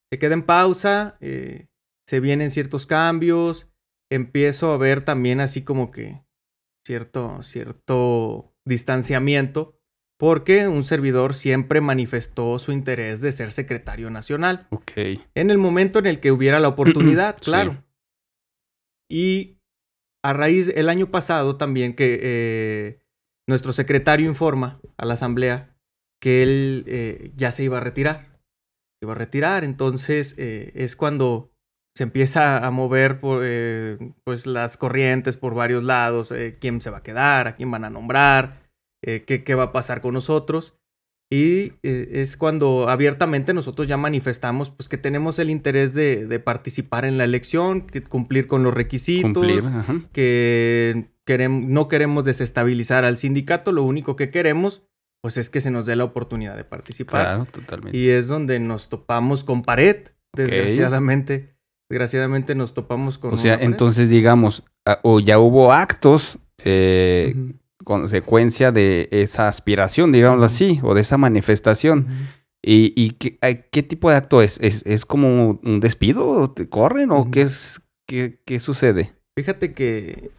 se queda en pausa, eh, se vienen ciertos cambios, empiezo a ver también así como que cierto, cierto distanciamiento porque un servidor siempre manifestó su interés de ser secretario nacional. Ok. En el momento en el que hubiera la oportunidad, Sí. claro. Y a raíz, el año pasado también que eh, nuestro secretario informa a la asamblea que él eh, ya se iba a retirar. Se iba a retirar, entonces eh, es cuando se empieza a mover por, eh, pues las corrientes por varios lados, eh, quién se va a quedar, a quién van a nombrar, eh, qué, qué va a pasar con nosotros. Y eh, es cuando abiertamente nosotros ya manifestamos pues, que tenemos el interés de, de participar en la elección, que cumplir con los requisitos, Cumplir. Que querem- no queremos desestabilizar al sindicato, lo único que queremos pues es que se nos dé la oportunidad de participar. Claro, totalmente. Y es donde nos topamos con pared, desgraciadamente. Desgraciadamente nos topamos con o sea, pared. entonces digamos, ah, o ya hubo actos, eh, Ujú, consecuencia de esa aspiración, digámoslo así, o de esa manifestación. ¿Y, y qué, qué tipo de acto es? ¿Es, es como un despido? ¿O ¿Te corren? ¿O qué, es, qué, qué sucede? Fíjate que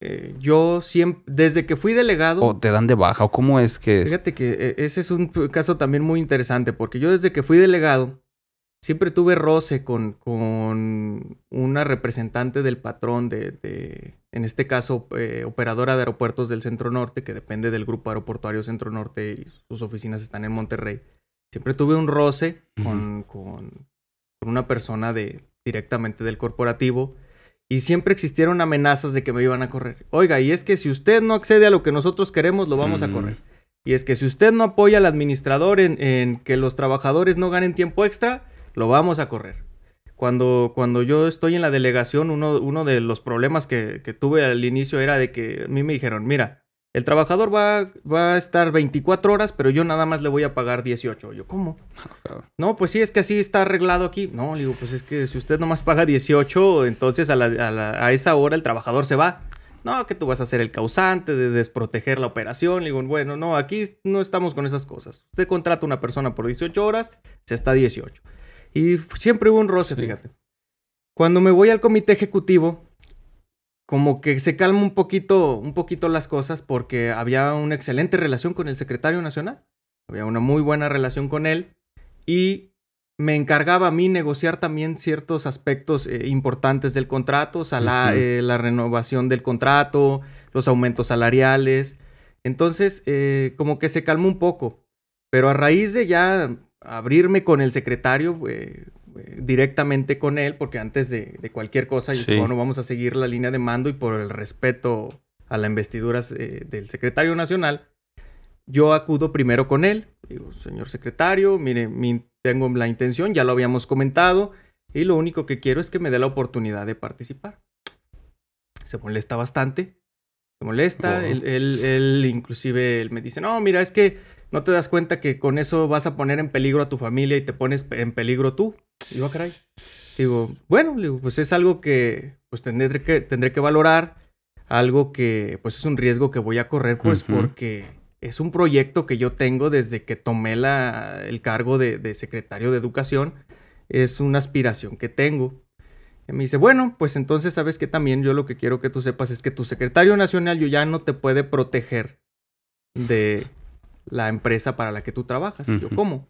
eh, yo siempre, desde que fui delegado, ¿O te dan de baja? ¿O cómo es que es? Fíjate que eh, ese es un caso también muy interesante, porque yo desde que fui delegado, siempre tuve roce con, con una representante del patrón de, de- en este caso, eh, operadora de aeropuertos del Centro Norte, que depende del Grupo Aeroportuario Centro Norte y sus oficinas están en Monterrey. Siempre tuve un roce con, con- con una persona de, directamente del corporativo y siempre existieron amenazas de que me iban a correr. Oiga, y es que si usted no accede a lo que nosotros queremos, lo vamos a Mm. correr. Y es que si usted no apoya al administrador en, en que los trabajadores no ganen tiempo extra, lo vamos a correr. Cuando, cuando yo estoy en la delegación, uno, uno de los problemas que, que tuve al inicio era de que a mí me dijeron, mira, el trabajador va, va a estar 24 horas, pero yo nada más le voy a pagar 18. Yo, ¿cómo? No, pues sí, es que así está arreglado aquí. No, digo, pues es que si usted nomás paga 18, entonces a, la- a la- a esa hora el trabajador se va. No, que tú vas a ser el causante de desproteger la operación. Le digo, bueno, no, aquí no estamos con esas cosas. Usted contrata a una persona por 18 horas, se está 18. Y siempre hubo un roce, fíjate. Cuando me voy al comité ejecutivo, como que se calma un poquito, un poquito las cosas porque había una excelente relación con el secretario nacional. Había una muy buena relación con él. Y me encargaba a mí negociar también ciertos aspectos eh, importantes del contrato, o sea, la, Ujú. eh, la renovación del contrato, los aumentos salariales. Entonces, eh, como que se calmó un poco. Pero a raíz de ya abrirme con el secretario, eh, eh, directamente con él, porque antes de, de cualquier cosa, yo Sí. dije, bueno, vamos a seguir la línea de mando y por el respeto a la investidura eh, del secretario nacional, yo acudo primero con él. Digo, señor secretario, mire, mi- tengo la intención, ya lo habíamos comentado, y lo único que quiero es que me dé la oportunidad de participar. Se molesta bastante, se molesta, Oh. él, él- él inclusive él me dice, no, mira, es que no te das cuenta que con eso vas a poner en peligro a tu familia y te pones en peligro tú. Y yo, "Ah, caray. Digo, bueno, digo, pues es algo que pues tendré que, tendré que valorar, algo que pues es un riesgo que voy a correr, pues porque es un proyecto que yo tengo desde que tomé la, el cargo de, de secretario de educación, es una aspiración que tengo. Y me dice, bueno, pues entonces sabes que también yo lo que quiero que tú sepas es que tu secretario nacional yo ya no te puede proteger de la empresa para la que tú trabajas. Y yo. ¿cómo?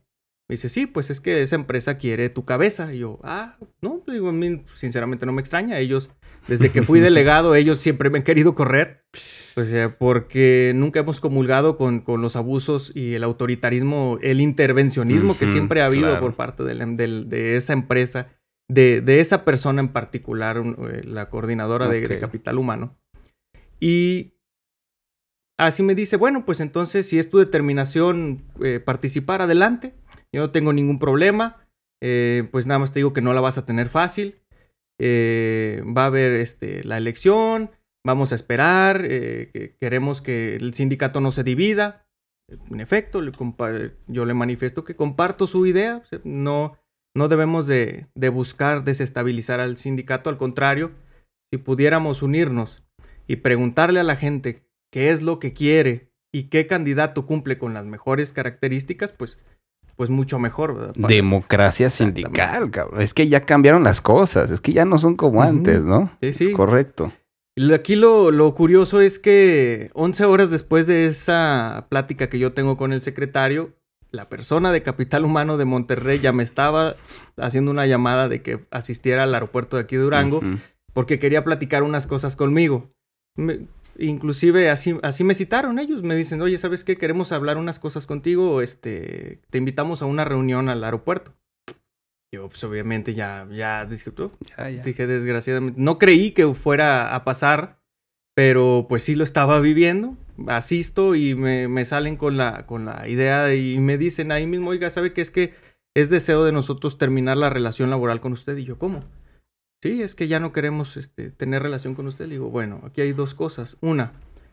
Me dice, sí, pues es que esa empresa quiere tu cabeza. Y yo, ah, no, digo, a mí sinceramente no me extraña. Ellos, desde que fui delegado, ellos siempre me han querido correr. O sea, porque nunca hemos comulgado con, con los abusos y el autoritarismo, el intervencionismo que siempre ha habido claro. por parte de, la- de esa empresa, de, de esa persona en particular, eh, la coordinadora de- capital humano. Y así me dice, bueno, pues entonces si es tu determinación eh, participar, adelante. Yo no tengo ningún problema. Eh, pues nada más te digo que no la vas a tener fácil. Eh, va a haber este, la elección. Vamos a esperar. que queremos que el sindicato no se divida. En efecto, yo le manifiesto que comparto su idea. no, no debemos de, de buscar desestabilizar al sindicato. Al contrario, si pudiéramos unirnos y preguntarle a la gente qué es lo que quiere y qué candidato cumple con las mejores características, pues, pues mucho mejor. ¿verdad? Democracia sindical, cabrón. Es que ya cambiaron las cosas. Es que ya no son como antes, ¿no? Sí, sí. Es correcto. Aquí lo, lo curioso es que 11 horas después de esa plática que yo tengo con el secretario, la persona de Capital Humano de Monterrey ya me estaba haciendo una llamada de que asistiera al aeropuerto de aquí de Durango porque quería platicar unas cosas conmigo. Me- inclusive así, así me citaron ellos, me dicen, oye, ¿sabes qué? Queremos hablar unas cosas contigo, este, te invitamos a una reunión al aeropuerto. Yo, pues obviamente ya, ya dije, "Oh, Ya, ya. Dije, desgraciadamente. No creí que fuera a pasar, pero pues sí lo estaba viviendo. Asisto y me, me salen con la, con la idea y me dicen ahí mismo, oiga, ¿sabe qué es que es deseo de nosotros terminar la relación laboral con usted? Y yo, ¿cómo? Sí, es que ya no queremos este, tener relación con usted. Le digo, bueno, aquí hay dos cosas. Una,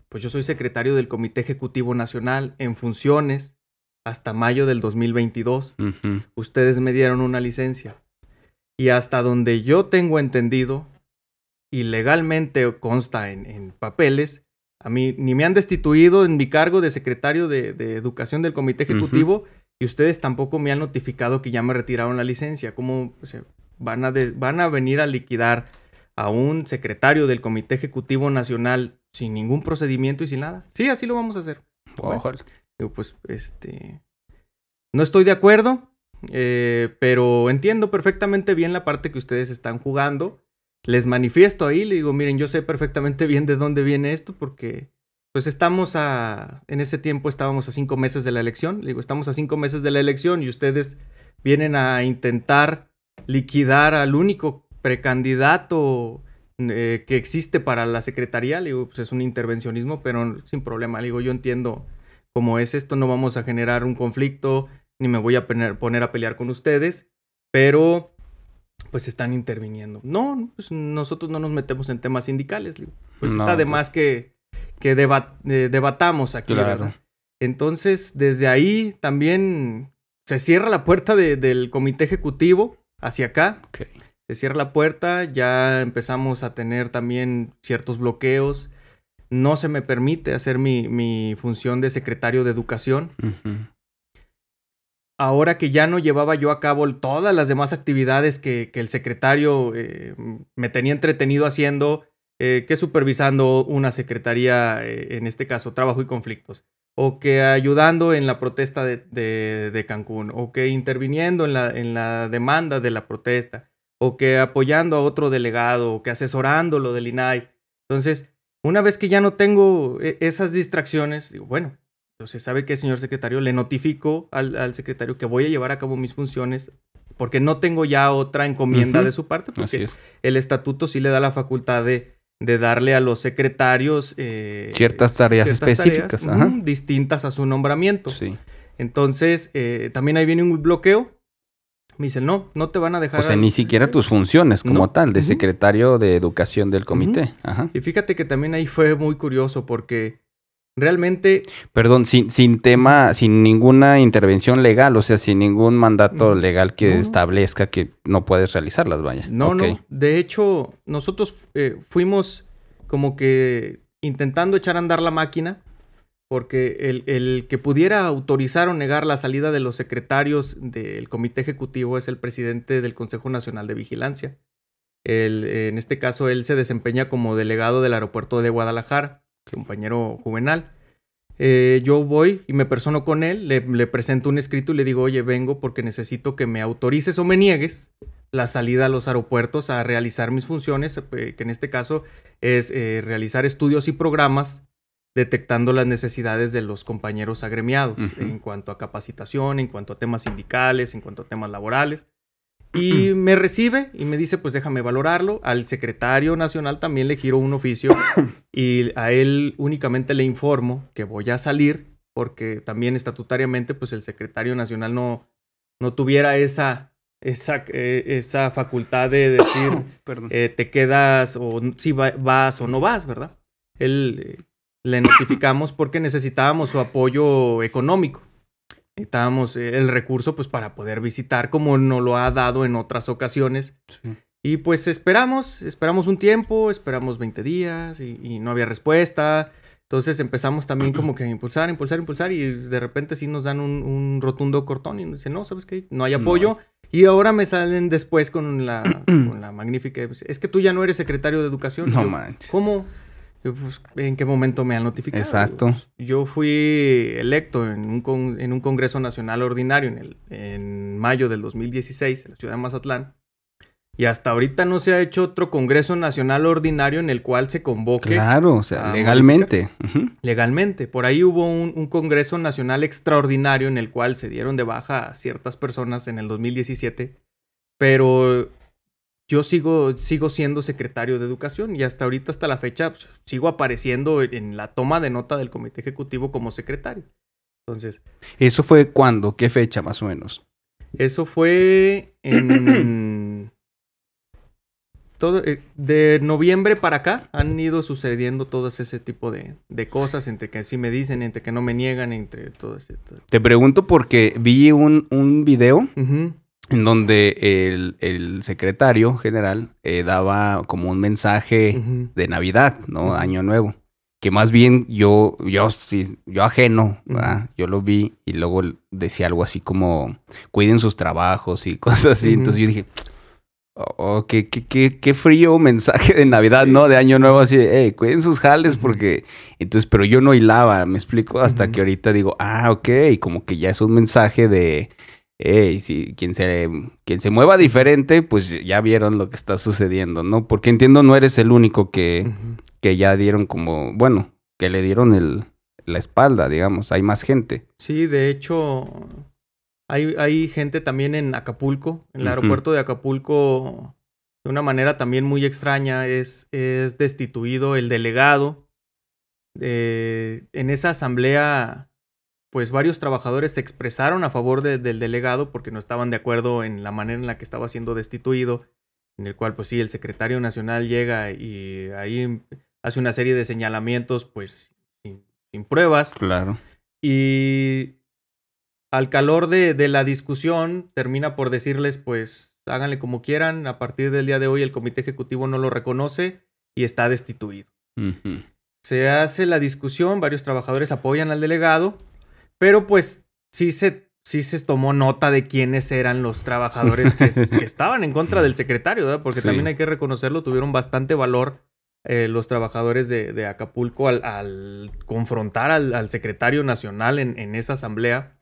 pues yo soy secretario del Comité Ejecutivo Nacional en funciones hasta mayo del 2022 Ujú. ustedes me dieron una licencia. Y hasta donde yo tengo entendido, y legalmente consta en, en papeles, a mí ni me han destituido en mi cargo de secretario de, de Educación del Comité. Ejecutivo, y ustedes tampoco me han notificado que ya me retiraron la licencia. ¿Cómo o sea, van, a de- van a venir a liquidar a un secretario del Comité Ejecutivo Nacional sin ningún procedimiento y sin nada? Sí, así lo vamos a hacer. Bueno. Digo, pues, este. No estoy de acuerdo, eh, pero entiendo perfectamente bien la parte que ustedes están jugando. Les manifiesto ahí, le digo, miren, yo sé perfectamente bien de dónde viene esto, porque pues estamos a. En ese tiempo estábamos a cinco meses de la elección. Le digo, estamos a cinco meses de la elección y ustedes vienen a intentar liquidar al único precandidato eh, que existe para la secretaría. Le digo, pues es un intervencionismo, pero sin problema. Le digo, yo entiendo cómo es esto, no vamos a generar un conflicto, ni me voy a poner, a pelear con ustedes, pero pues están interviniendo. No, pues nosotros no nos metemos en temas sindicales. le digo. Pues No, está de más que, que eh, debatamos aquí, Claro. ¿verdad? Entonces, desde ahí también se cierra la puerta de- del comité ejecutivo hacia acá. Se cierra la puerta, ya empezamos a tener también ciertos bloqueos. No se me permite hacer mi, mi función de secretario de educación. Ahora que ya no llevaba yo a cabo todas las demás actividades que, que el secretario eh, me tenía entretenido haciendo, eh, que supervisando una secretaría, eh, en este caso, trabajo y conflictos, o que ayudando en la protesta de, de, de Cancún, o que interviniendo en la, en la demanda de la protesta, o que apoyando a otro delegado, o que asesorando lo del INAI. Entonces, una vez que ya no tengo e, esas distracciones, digo, bueno, entonces sabe que, señor secretario, le notifico al, al, secretario que voy a llevar a cabo mis funciones porque no tengo ya otra encomienda uh -huh. de su parte, porque el estatuto sí le da la facultad de, de darle a los secretarios eh, ciertas tareas ciertas específicas, tareas, uh, distintas a su nombramiento. Sí. Entonces, eh, también ahí viene un bloqueo. Me dicen, no, no te van a dejar. O sea, ni siquiera tus funciones como no. tal, de uh -huh. secretario de educación del comité. Ajá. Y fíjate que también ahí fue muy curioso porque realmente... Perdón, sin, sin tema, sin ninguna intervención legal, o sea, sin ningún mandato legal que no. establezca que no puedes realizarlas, vaya. No, okay. no. De hecho, nosotros eh, fuimos como que intentando echar a andar la máquina, porque el, el, que pudiera autorizar o negar la salida de los secretarios del comité ejecutivo es el presidente del Consejo Nacional de Vigilancia. El, en este caso, él se desempeña como delegado del aeropuerto de Guadalajara compañero juvenal. Eh, yo voy y me persono con él, le, le, presento un escrito y le digo, oye, vengo porque necesito que me autorices o me niegues la salida a los aeropuertos a realizar mis funciones, eh, que en este caso es eh, realizar estudios y programas detectando las necesidades de los compañeros agremiados uh -huh. en cuanto a capacitación, en cuanto a temas sindicales, en cuanto a temas laborales. Y me recibe y me dice, pues déjame valorarlo. Al secretario nacional también le giro un oficio y a él únicamente le informo que voy a salir porque también estatutariamente pues el secretario nacional no, no tuviera esa, esa, eh, esa facultad de decir eh, te quedas o si va, vas o no vas, ¿verdad? Él eh, le notificamos porque necesitábamos su apoyo económico necesitábamos el recurso pues para poder visitar como nos lo ha dado en otras ocasiones. Sí. Y pues esperamos, esperamos un tiempo, esperamos 20 días y, y, no había respuesta. Entonces empezamos también como que a impulsar, impulsar, impulsar y de repente sí nos dan un, un rotundo cortón y nos dicen, no, ¿sabes qué? No hay apoyo. No. Y ahora me salen después con la, con la magnífica... Es que tú ya no eres secretario de educación. No manches. ¿Cómo? Pues, ¿En qué momento me han notificado? Exacto. Yo fui electo en un, con, en un Congreso Nacional Ordinario en, el, en mayo del 2016 en la ciudad de Mazatlán. Y hasta ahorita no se ha hecho otro Congreso Nacional Ordinario en el cual se convoque. Claro, o sea, legalmente. Uh -huh. Legalmente. Por ahí hubo un, un, Congreso Nacional Extraordinario en el cual se dieron de baja a ciertas personas en el 2017. Pero yo sigo, sigo siendo secretario de educación y hasta ahorita, hasta la fecha, pues, sigo apareciendo en la toma de nota del comité ejecutivo como secretario. Entonces. ¿Eso fue cuándo? ¿Qué fecha más o menos? Eso fue en. todo, eh, de noviembre para acá han ido sucediendo todo ese tipo de, de, cosas, entre que sí me dicen, entre que no me niegan, entre todo ese. Todo. Te pregunto porque vi un, un video. Uh -huh en donde el, el secretario general eh, daba como un mensaje uh -huh. de Navidad, ¿no? Año Nuevo. Que más bien yo, yo, sí, yo ajeno, uh -huh. yo lo vi y luego decía algo así como, cuiden sus trabajos y cosas así. Entonces yo dije, oh, qué, qué, qué, qué, frío mensaje de Navidad, sí. ¿no? De Año Nuevo, así, hey, cuiden sus jales porque... Entonces, pero yo no hilaba, me explico, hasta que ahorita digo, ah, ok, como que ya es un mensaje de hey, si quien se, quien se mueva diferente, pues ya vieron lo que está sucediendo, ¿no? Porque entiendo no eres el único que, uh -huh. que ya dieron como, bueno, que le dieron el, la espalda, digamos, hay más gente. Sí, de hecho, hay, hay gente también en Acapulco, en el uh -huh. aeropuerto de Acapulco, de una manera también muy extraña, es, es destituido el delegado. Eh, en esa asamblea pues varios trabajadores se expresaron a favor de, del delegado porque no estaban de acuerdo en la manera en la que estaba siendo destituido, en el cual pues sí, el secretario nacional llega y ahí hace una serie de señalamientos pues sin, sin pruebas. Claro. Y al calor de, de, la discusión termina por decirles pues háganle como quieran, a partir del día de hoy el comité ejecutivo no lo reconoce y está destituido. Uh -huh. Se hace la discusión, varios trabajadores apoyan al delegado pero pues sí se, sí se tomó nota de quiénes eran los trabajadores que, que estaban en contra del secretario, ¿verdad? Porque sí. también hay que reconocerlo, tuvieron bastante valor eh, los trabajadores de, Acapulco al, confrontar al, secretario nacional en, esa asamblea.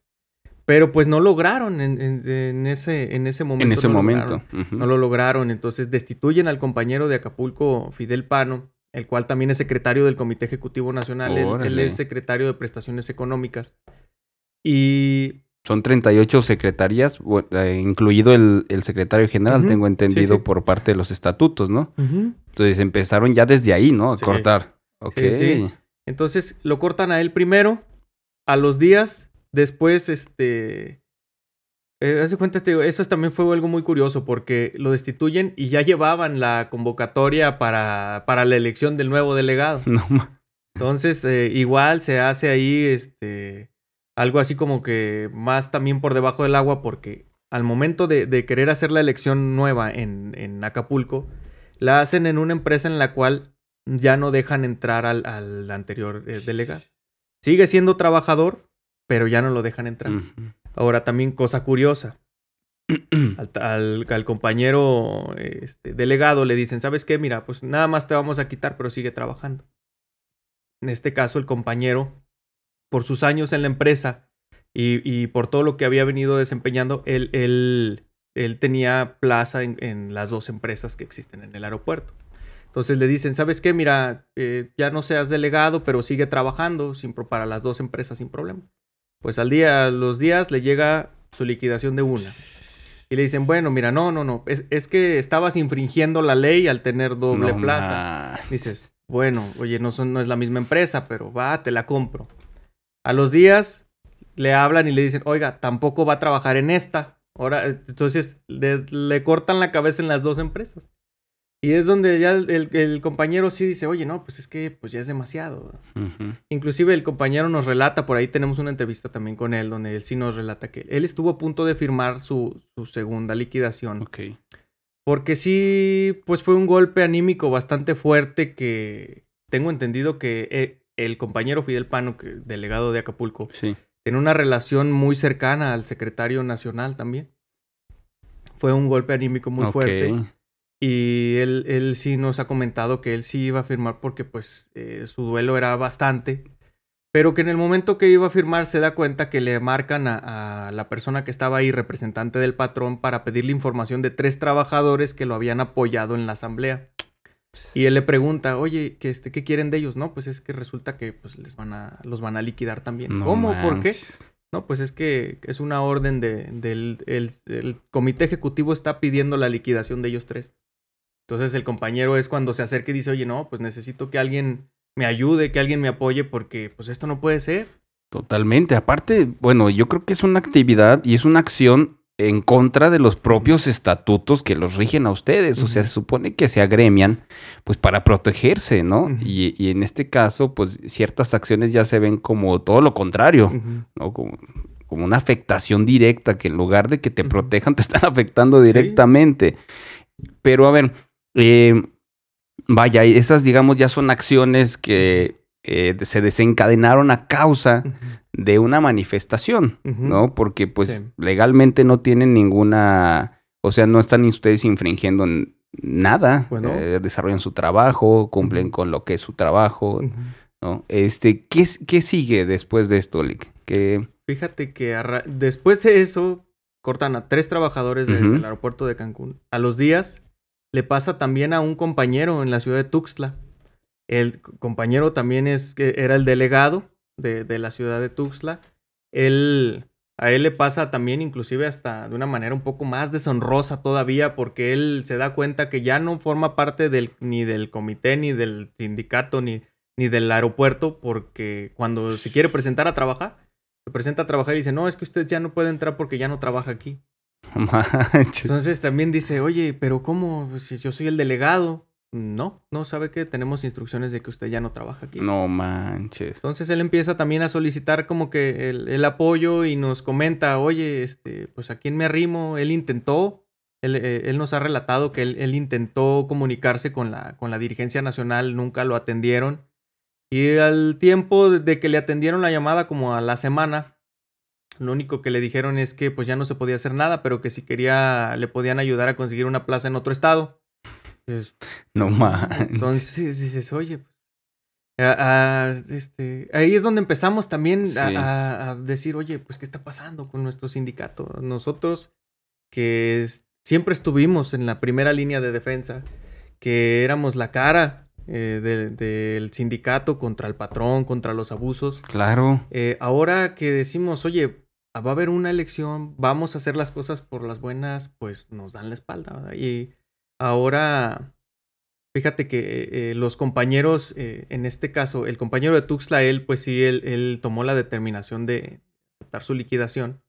Pero pues no lograron en, ese, en ese momento. En ese momento. No lo lograron. Entonces destituyen al compañero de Acapulco, Fidel Pano, el cual también es secretario del Comité Ejecutivo Nacional. él, es secretario de Prestaciones Económicas. Y son 38 secretarías, eh, incluido el, secretario general, tengo entendido, por parte de los estatutos, ¿no? Entonces empezaron ya desde ahí, ¿no? A cortar. Ok. Entonces lo cortan a él primero, a los días, después, este... Eh, hace cuenta, eso también fue algo muy curioso porque lo destituyen y ya llevaban la convocatoria para, para la elección del nuevo delegado. No. Entonces, eh, igual se hace ahí, este algo así como que más también por debajo del agua porque al momento de, querer hacer la elección nueva en, Acapulco, la hacen en una empresa en la cual ya no dejan entrar al, anterior eh, delegado. Sigue siendo trabajador, pero ya no lo dejan entrar. Ahora también cosa curiosa. al, al, compañero este, delegado le dicen, ¿sabes qué? Mira, pues nada más te vamos a quitar, pero sigue trabajando. En este caso, el compañero por sus años en la empresa y, por todo lo que había venido desempeñando, él, él, él tenía plaza en, las dos empresas que existen en el aeropuerto. Entonces le dicen, ¿sabes qué? Mira, eh, ya no seas delegado, pero sigue trabajando sin, para las dos empresas sin problema. Pues al día, los días le llega su liquidación de una. Y le dicen, bueno, mira, no, no, no, es, que estabas infringiendo la ley al tener doble plaza. Dices, bueno, oye, no, son, no es la misma empresa, pero va, te la compro. A los días le hablan y le dicen, oiga, tampoco va a trabajar en esta. Ahora, entonces le, cortan la cabeza en las dos empresas. Y es donde ya el, compañero sí dice, oye, no, pues es que pues ya es demasiado. Inclusive el compañero nos relata, por ahí tenemos una entrevista también con él, donde él sí nos relata que él estuvo a punto de firmar su, segunda liquidación. Ok. Porque sí, pues fue un golpe anímico bastante fuerte que tengo entendido que eh, el compañero Fidel Pano, que, delegado de Acapulco, tiene una relación muy cercana al secretario nacional también. Fue un golpe anímico muy fuerte. Y él, él sí nos ha comentado que él sí iba a firmar porque pues eh, su duelo era bastante. Pero que en el momento que iba a firmar se da cuenta que le marcan a, a, la persona que estaba ahí, representante del patrón, para pedirle información de tres trabajadores que lo habían apoyado en la asamblea. Y él le pregunta, oye, ¿qué, este, ¿qué quieren de ellos? No, pues es que resulta que pues, les van a, los van a liquidar también. ¿Cómo? ¿Por qué? No, pues es que es una orden de, del el, comité ejecutivo está pidiendo la liquidación de ellos tres. Entonces el compañero es cuando se acerca y dice, oye, no, pues necesito que alguien me ayude, que alguien me apoye, porque pues esto no puede ser. Totalmente. Aparte, bueno, yo creo que es una actividad y es una acción en contra de los propios estatutos que los rigen a ustedes. O sea, se supone que se agremian pues para protegerse, ¿no? y, en este caso, pues ciertas acciones ya se ven como todo lo contrario, ¿no? Como, una afectación directa, que en lugar de que te protejan, te están afectando directamente. Pero a ver, eh, vaya, esas digamos ya son acciones que eh, se desencadenaron a causa de una manifestación, ¿no? Porque pues legalmente no tienen ninguna, o sea, no están ustedes infringiendo nada, eh, desarrollan su trabajo, cumplen con lo que es su trabajo, ¿no? Este, ¿qué, ¿qué, sigue después de esto, Lick? Fíjate que después de eso cortan a tres trabajadores del aeropuerto de Cancún. A los días le pasa también a un compañero en la ciudad de Tuxtla. El compañero también es, era el delegado de, la ciudad de Tuxtla. Él, a él le pasa también inclusive hasta de una manera un poco más deshonrosa todavía porque él se da cuenta que ya no forma parte del, ni del comité, ni del sindicato, ni, ni del aeropuerto porque cuando se quiere presentar a trabajar, se presenta a trabajar y dice, no, es que usted ya no puede entrar porque ya no trabaja aquí. Entonces también dice, oye, pero ¿cómo? Si yo soy el delegado. No, no sabe que tenemos instrucciones de que usted ya no trabaja aquí. No manches. Entonces él empieza también a solicitar como que el, apoyo y nos comenta, oye, este, pues a quién me arrimo. Él intentó, él, eh, nos ha relatado que él, intentó comunicarse con la, con la dirigencia nacional, nunca lo atendieron. Y al tiempo de que le atendieron la llamada como a la semana, lo único que le dijeron es que pues ya no se podía hacer nada, pero que si quería le podían ayudar a conseguir una plaza en otro estado no más. Entonces dices, oye, pues, este, ahí es donde empezamos también a, decir, oye, pues, ¿qué está pasando con nuestro sindicato? Nosotros que siempre estuvimos en la primera línea de defensa, que éramos la cara eh, del sindicato contra el patrón, contra los abusos. Claro. Eh, ahora que decimos, oye, va a haber una elección, vamos a hacer las cosas por las buenas, pues nos dan la espalda. Y ahora, fíjate que eh, los compañeros, en este caso, el compañero de Tuxtla, él, pues sí, él, tomó la determinación de aceptar su liquidación.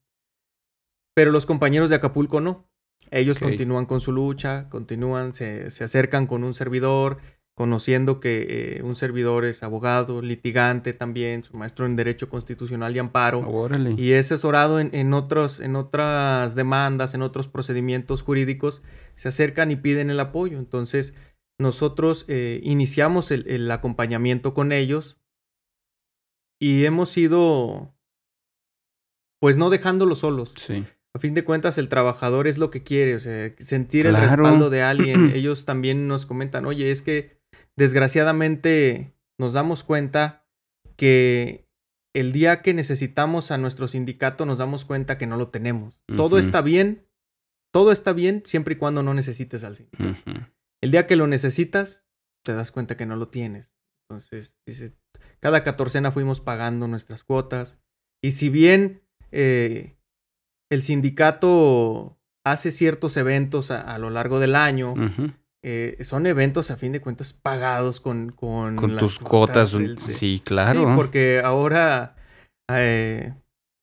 Pero los compañeros de Acapulco no. Ellos continúan con su lucha, continúan, se, se, acercan con un servidor, conociendo que eh, un servidor es abogado, litigante también, su maestro en Derecho Constitucional y Amparo, y es asesorado en, en, otros, en otras demandas, en otros procedimientos jurídicos, se acercan y piden el apoyo. Entonces, nosotros eh, iniciamos el, el, acompañamiento con ellos y hemos ido, pues no dejándolos solos. Sí. A fin de cuentas, el trabajador es lo que quiere, o sea, sentir el respaldo de alguien. Ellos también nos comentan, oye, es que desgraciadamente nos damos cuenta que el día que necesitamos a nuestro sindicato nos damos cuenta que no lo tenemos. Todo está bien, todo está bien siempre y cuando no necesites al sindicato. El día que lo necesitas, te das cuenta que no lo tienes. Entonces, dice, cada catorcena fuimos pagando nuestras cuotas. Y si bien eh, el sindicato hace ciertos eventos a, lo largo del año, eh, son eventos a fin de cuentas pagados con, con, con tus cuotas. sí, claro. Sí, porque ahora, eh,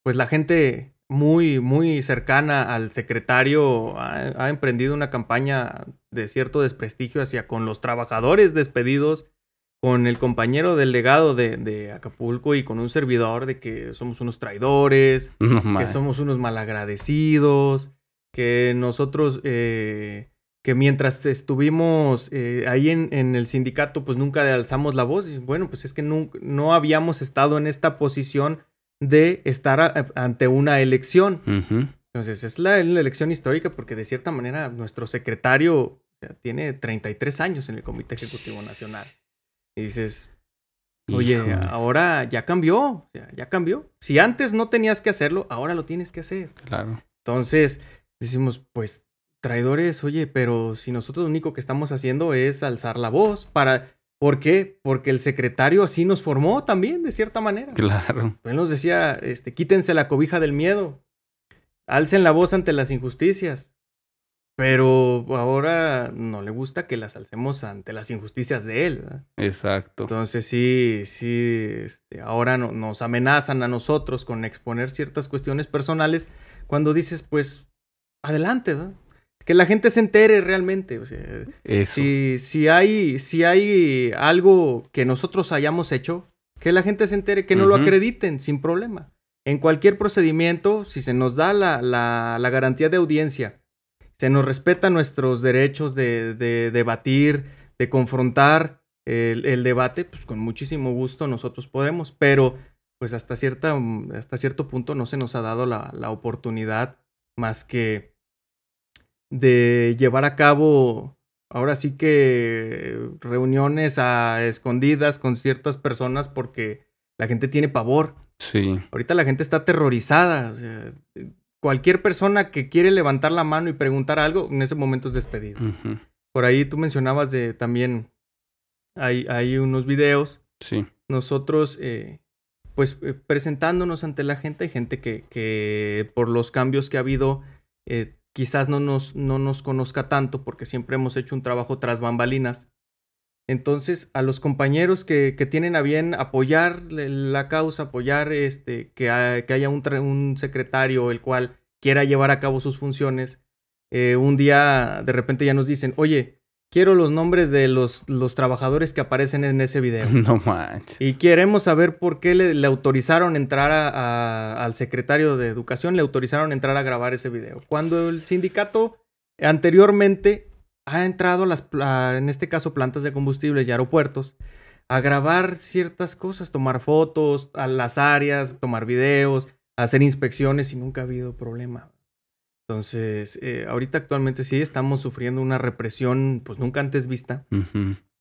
pues la gente muy, muy cercana al secretario ha, emprendido una campaña de cierto desprestigio hacia con los trabajadores despedidos, con el compañero delegado de, de Acapulco y con un servidor de que somos unos traidores, que somos unos malagradecidos, que nosotros... Eh, que mientras estuvimos eh, ahí en, el sindicato, pues nunca alzamos la voz. Y bueno, pues es que no, no habíamos estado en esta posición de estar ante una elección. Entonces, es la, elección histórica porque de cierta manera nuestro secretario tiene 33 años en el Comité Ejecutivo Nacional. Y dices, oye, ahora ya cambió, ya cambió. Si antes no tenías que hacerlo, ahora lo tienes que hacer. Claro. Entonces, decimos, pues traidores, oye, pero si nosotros lo único que estamos haciendo es alzar la voz para... ¿Por qué? Porque el secretario así nos formó también, de cierta manera. Claro. Él nos decía, este, quítense la cobija del miedo, alcen la voz ante las injusticias. Pero ahora no le gusta que las alcemos ante las injusticias de él. Exacto. Entonces sí, sí, este, ahora nos amenazan a nosotros con exponer ciertas cuestiones personales cuando dices, pues, adelante, ¿verdad? Que la gente se entere realmente. O sea, Si, si, hay, si hay algo que nosotros hayamos hecho, que la gente se entere, que no lo acrediten sin problema. En cualquier procedimiento, si se nos da la, la, garantía de audiencia, se nos respeta nuestros derechos de, de debatir, de confrontar el, el, debate, pues con muchísimo gusto nosotros podemos, pero pues hasta, cierta, hasta cierto punto no se nos ha dado la, la oportunidad más que de llevar a cabo, ahora sí que reuniones a escondidas con ciertas personas porque la gente tiene pavor. Sí. Ahorita la gente está aterrorizada. cualquier persona que quiere levantar la mano y preguntar algo, en ese momento es despedido. Por ahí tú mencionabas de también, hay, hay unos videos. Sí. Nosotros, eh, pues eh, presentándonos ante la gente, hay gente que, que por los cambios que ha habido, eh, quizás no nos, no nos conozca tanto porque siempre hemos hecho un trabajo tras bambalinas. Entonces, a los compañeros que, que tienen a bien apoyar la causa, apoyar este, que, que haya un, un, secretario el cual quiera llevar a cabo sus funciones, eh, un día de repente ya nos dicen, oye, quiero los nombres de los, los trabajadores que aparecen en ese video. No manches. Y queremos saber por qué le, autorizaron entrar a, al secretario de Educación, le autorizaron entrar a grabar ese video. Cuando el sindicato anteriormente ha entrado, las, en este caso, plantas de combustible y aeropuertos, a grabar ciertas cosas, tomar fotos a las áreas, tomar videos, hacer inspecciones y nunca ha habido problema. Entonces, eh, ahorita actualmente sí estamos sufriendo una represión pues nunca antes vista.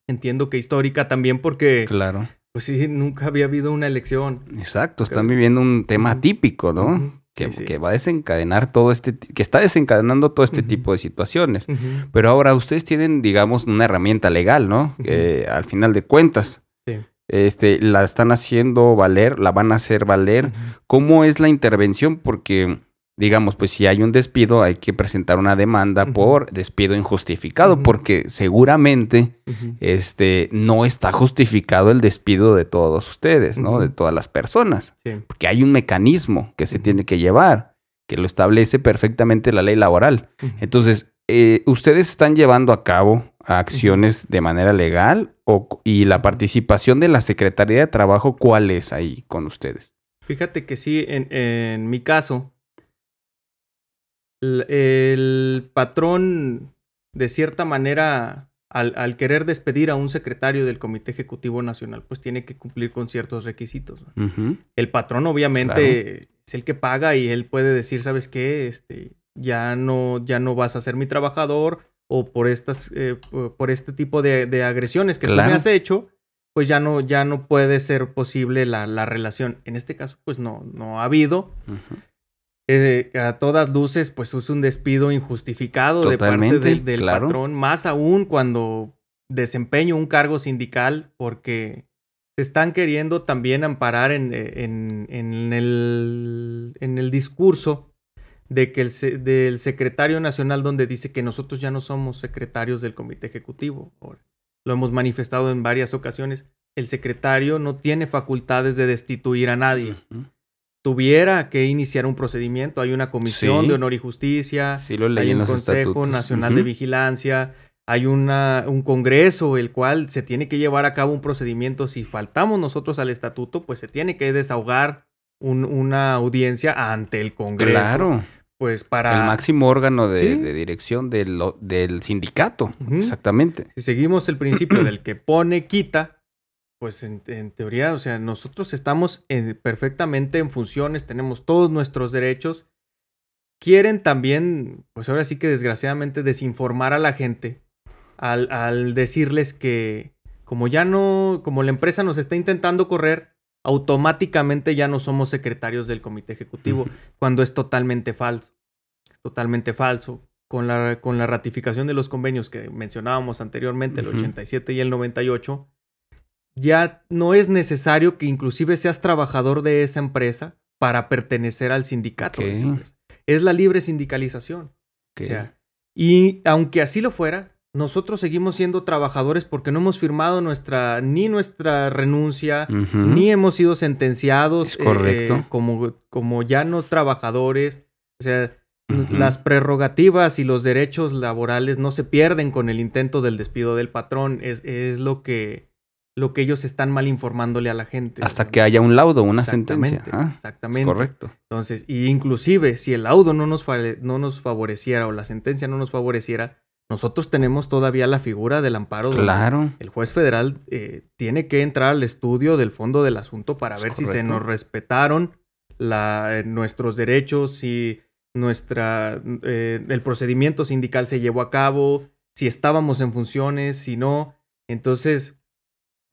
Entiendo que histórica también porque Claro. pues sí, nunca había habido una elección. Exacto, están viviendo un tema típico, ¿no? Que, sí, sí. que va a desencadenar todo este, que está desencadenando todo este tipo de situaciones. Pero ahora ustedes tienen, digamos, una herramienta legal, ¿no? Que al final de cuentas, Sí. este, la están haciendo valer, la van a hacer valer. ¿Cómo es la intervención? Porque, digamos, pues si hay un despido, hay que presentar una demanda por despido injustificado, porque seguramente este, no está justificado el despido de todos ustedes, ¿no? De todas las personas. Sí. Porque hay un mecanismo que se tiene que llevar, que lo establece perfectamente la ley laboral. Entonces, eh, ¿ustedes están llevando a cabo acciones de manera legal? O, ¿Y la participación de la Secretaría de Trabajo cuál es ahí con ustedes? Fíjate que sí, en, en mi caso, el, el patrón, de cierta manera, al, al querer despedir a un secretario del Comité Ejecutivo Nacional, pues tiene que cumplir con ciertos requisitos. El patrón, obviamente, es el que paga y él puede decir, ¿sabes qué? Este, ya no, ya no vas a ser mi trabajador o por estas, eh, por este tipo de, de agresiones que tú me has hecho, pues ya no, ya no puede ser posible la, la relación. En este caso, pues no, no ha habido. Eh, a todas luces, pues es un despido injustificado de parte del, claro. patrón, más aún cuando desempeño un cargo sindical, porque se están queriendo también amparar en, eh, en- en el, en el discurso de que el, del secretario nacional donde dice que nosotros ya no somos secretarios del comité ejecutivo. Ahora, Lo hemos manifestado en varias ocasiones. El secretario no tiene facultades de destituir a nadie. Tuviera que iniciar un procedimiento. Hay una comisión Sí. de honor y justicia, Sí, lo leí hay en un los Consejo estatutos. Nacional de. Vigilancia, hay una, un congreso el cual se tiene que llevar a cabo un procedimiento. Si faltamos nosotros al estatuto, pues se tiene que desahogar un- una audiencia ante el congreso. Claro, Pues para... el máximo órgano de, Sí. de dirección del, del sindicato. Exactamente. Si seguimos el principio del que pone, quita, pues en, en teoría, o sea, nosotros estamos en- perfectamente en funciones, tenemos todos nuestros derechos. Quieren también, pues ahora sí que desgraciadamente, desinformar a la gente al, al decirles que como ya no, como la empresa nos está intentando correr, automáticamente ya no somos secretarios del comité ejecutivo cuando es totalmente falso. Es totalmente falso. Con la, con la ratificación de los convenios que mencionábamos anteriormente, el Ujú. 87 y el 98, ya no es necesario que inclusive seas trabajador de esa empresa para pertenecer al sindicato de esa Ok. empresa. Es la libre sindicalización. Que- O sea, y aunque así lo fuera, nosotros seguimos siendo trabajadores porque no hemos firmado nuestra, ni nuestra renuncia, ni hemos sido sentenciados correcto. eh, como, como ya no trabajadores. O sea, las prerrogativas y los derechos laborales no se pierden con el intento del despido del patrón. Es, es lo que lo que ellos están mal informándole a la gente. Hasta que haya un laudo, una sentencia. Exactamente, Ah, exactamente. correcto. Entonces, y inclusive si el laudo no nos, no nos favoreciera o la sentencia no nos favoreciera, nosotros tenemos todavía la figura del amparo. Claro. El juez federal eh, tiene que entrar al estudio del fondo del asunto para Es ver si se nos respetaron la- eh, nuestros derechos, si nuestra, eh, el procedimiento sindical se llevó a cabo, si estábamos en funciones, si no. Entonces,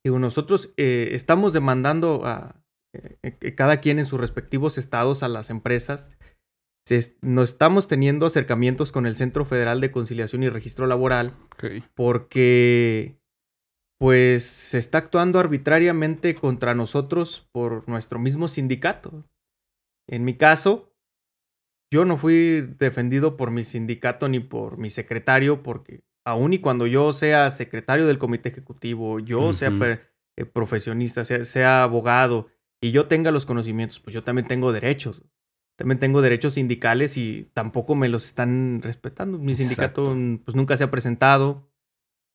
digo, nosotros eh, estamos demandando a eh, que cada quien en sus respectivos estados a las empresas. Se no estamos teniendo acercamientos con el Centro Federal de Conciliación y Registro Laboral porque pues se está actuando arbitrariamente contra nosotros por nuestro mismo sindicato. En mi caso, yo no fui defendido por mi sindicato ni por mi secretario, porque aun y cuando yo sea secretario del comité ejecutivo, yo sea eh, profesionista, sea, sea abogado y yo tenga los conocimientos, pues yo también tengo derechos. También tengo derechos sindicales y tampoco me los están respetando. Mi sindicato Exacto. pues nunca se ha presentado.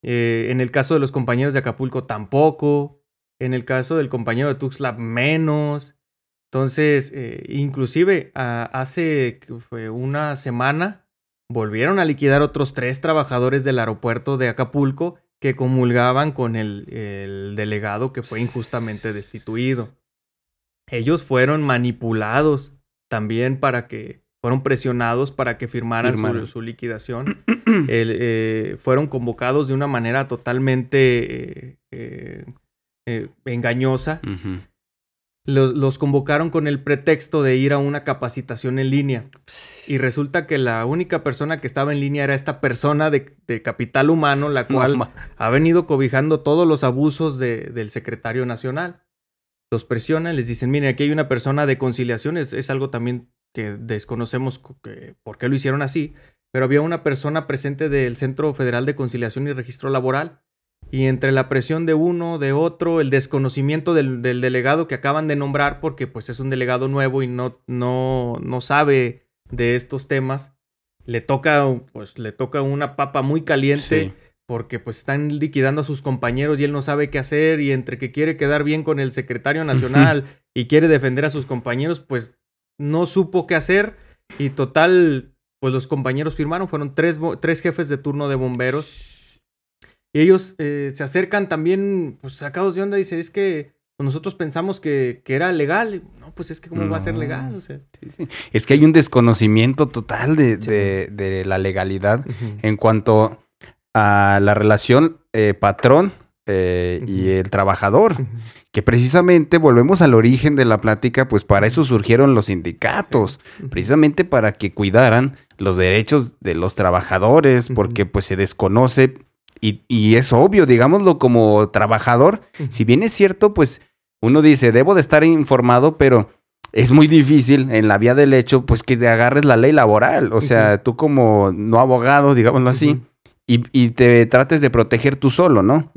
Eh, en el caso de los compañeros de Acapulco tampoco. En el caso del compañero de Tuxtla menos. Entonces, eh, inclusive a- hace fue una semana volvieron a liquidar otros tres trabajadores del aeropuerto de Acapulco que comulgaban con el, el delegado que fue injustamente destituido. Ellos fueron manipulados también para que fueron presionados para que firmaran su, su, liquidación. Eh, fueron convocados de una manera totalmente eh, eh, engañosa. Los, convocaron con el pretexto de ir a una capacitación en línea. Y resulta que la única persona que estaba en línea era esta persona de, capital humano, la cual ha venido cobijando todos los abusos del secretario nacional. Los presionan, les dicen, miren, aquí hay una persona de conciliación, es algo también que desconocemos por qué lo hicieron así, pero había una persona presente del Centro Federal de Conciliación y Registro Laboral. Y entre la presión de uno, de otro, el desconocimiento del, delegado que acaban de nombrar, porque pues es un delegado nuevo y no, no, no sabe de estos temas, le toca, pues, le toca una papa muy caliente. Porque pues están liquidando a sus compañeros y él no sabe qué hacer y entre que quiere quedar bien con el secretario nacional y quiere defender a sus compañeros, pues no supo qué hacer y total, pues los compañeros firmaron, fueron tres, tres jefes de turno de bomberos. Y ellos eh, se acercan también, pues sacados de onda, dice, es que nosotros pensamos que, era legal. No, pues es que cómo va a ser legal. Es que hay un desconocimiento total de, la legalidad en cuanto a la relación eh, patrón eh, y el trabajador que precisamente volvemos al origen de la plática, pues para eso surgieron los sindicatos, precisamente para que cuidaran los derechos de los trabajadores, porque pues se desconoce y, es obvio, digámoslo como trabajador, si bien es cierto, pues uno dice, debo de estar informado, pero es muy difícil en la vía del hecho, pues que te agarres la ley laboral, o sea, tú como no abogado, digámoslo así, y, y, te trates de proteger tú solo, ¿no?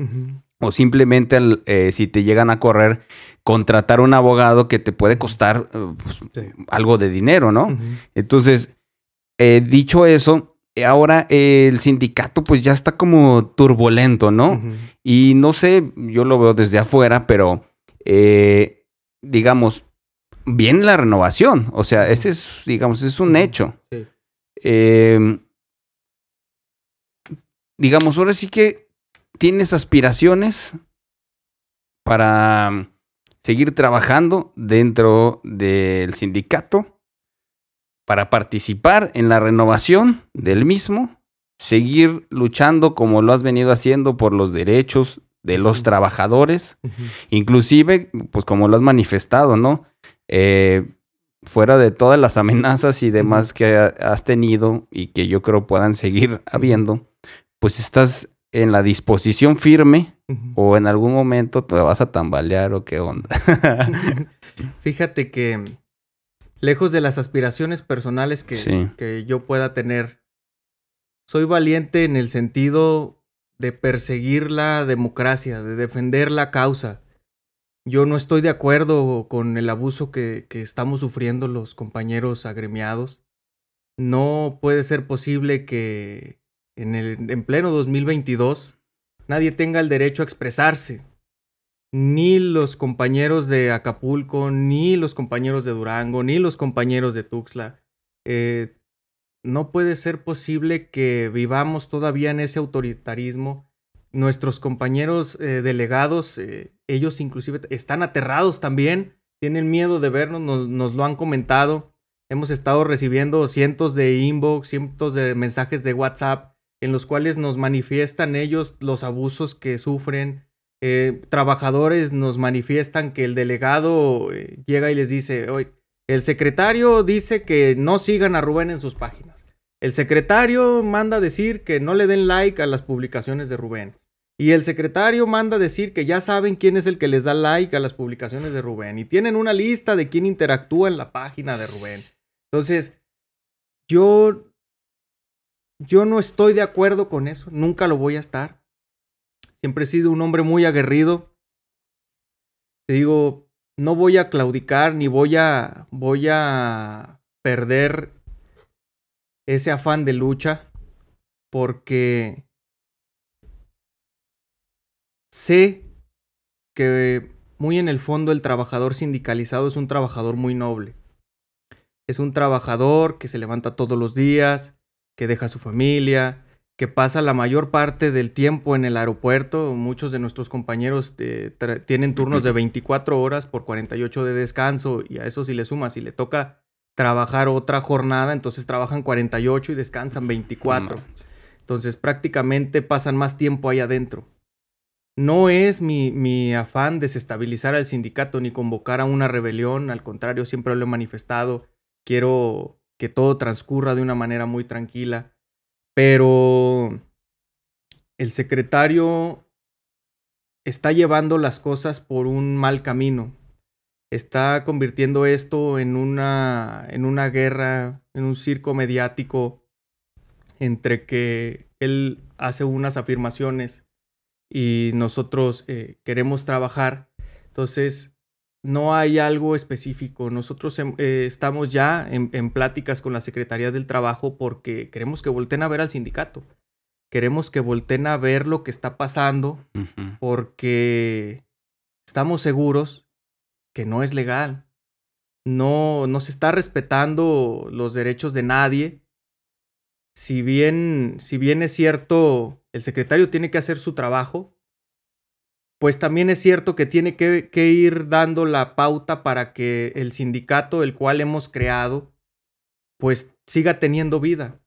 o simplemente eh, si te llegan a correr, contratar un abogado que te puede costar eh, pues, algo de dinero, ¿no? Entonces, eh, dicho eso, ahora el sindicato pues ya está como turbulento, ¿no? Y no sé, yo lo veo desde afuera, pero digamos, viene la renovación, o sea, ese es, digamos, es un hecho. Em, digamos, ahora sí que ¿Tienes aspiraciones para seguir trabajando dentro del sindicato? Para participar en la renovación del mismo, seguir luchando como lo has venido haciendo por los derechos de los trabajadores, inclusive, pues como lo has manifestado, ¿no? Eh, fuera de todas las amenazas y demás que has tenido y que yo creo puedan seguir habiendo, pues estás en la disposición firme o en algún momento te vas a tambalear o qué onda. Fíjate que lejos de las aspiraciones personales que, que yo pueda tener, soy valiente en el sentido de perseguir la democracia, de defender la causa. Yo no estoy de acuerdo con el abuso que, que, estamos sufriendo los compañeros agremiados. No puede ser posible que en, el, en pleno 2022 nadie tenga el derecho a expresarse. Ni los compañeros de Acapulco, ni los compañeros de Durango, ni los compañeros de Tuxtla. Eh, no puede ser posible que vivamos todavía en ese autoritarismo. Nuestros compañeros eh, delegados, eh, ellos inclusive están aterrados también, tienen miedo de vernos, nos, nos, lo han comentado. Hemos estado recibiendo cientos de inbox, cientos de mensajes de WhatsApp en los cuales nos manifiestan ellos los abusos que sufren. Eh, trabajadores nos manifiestan que el delegado eh, llega y les dice, hoy el secretario dice que no sigan a Rubén en sus páginas. El secretario manda decir que no le den like a las publicaciones de Rubén. Y el secretario manda decir que ya saben quién es el que les da like a las publicaciones de Rubén. Y tienen una lista de quién interactúa en la página de Rubén. Entonces, yo yo no estoy de acuerdo con eso, nunca lo voy a estar. Siempre he sido un hombre muy aguerrido. Te digo, no voy a claudicar ni voy a voy a perder ese afán de lucha porque sé que muy en el fondo el trabajador sindicalizado es un trabajador muy noble. Es un trabajador que se levanta todos los días, que deja su familia, que pasa la mayor parte del tiempo en el aeropuerto. Muchos de nuestros compañeros eh, tienen turnos de 24 horas por 48 de descanso y a eso si le sumas, si le toca trabajar otra jornada, entonces trabajan 48 y descansan 24. Entonces prácticamente pasan más tiempo ahí adentro. No es mi, mi, afán desestabilizar al sindicato ni convocar a una rebelión, al contrario, siempre lo he manifestado. Quiero que todo transcurra de una manera muy tranquila, pero el secretario está llevando las cosas por un mal camino. Está convirtiendo esto en una, en una guerra, en un circo mediático entre que él hace unas afirmaciones y nosotros eh, queremos trabajar. Entonces, no hay algo específico. Nosotros em, eh, estamos ya en, en, pláticas con la Secretaría del Trabajo porque queremos que volteen a ver al sindicato queremos que volteen a ver lo que está pasando porque estamos seguros que no es legal. No, no se está respetando los derechos de nadie. Si bien, si bien es cierto, el secretario tiene que hacer su trabajo, pues también es cierto que tiene que, que ir dando la pauta para que el sindicato, el cual hemos creado, pues siga teniendo vida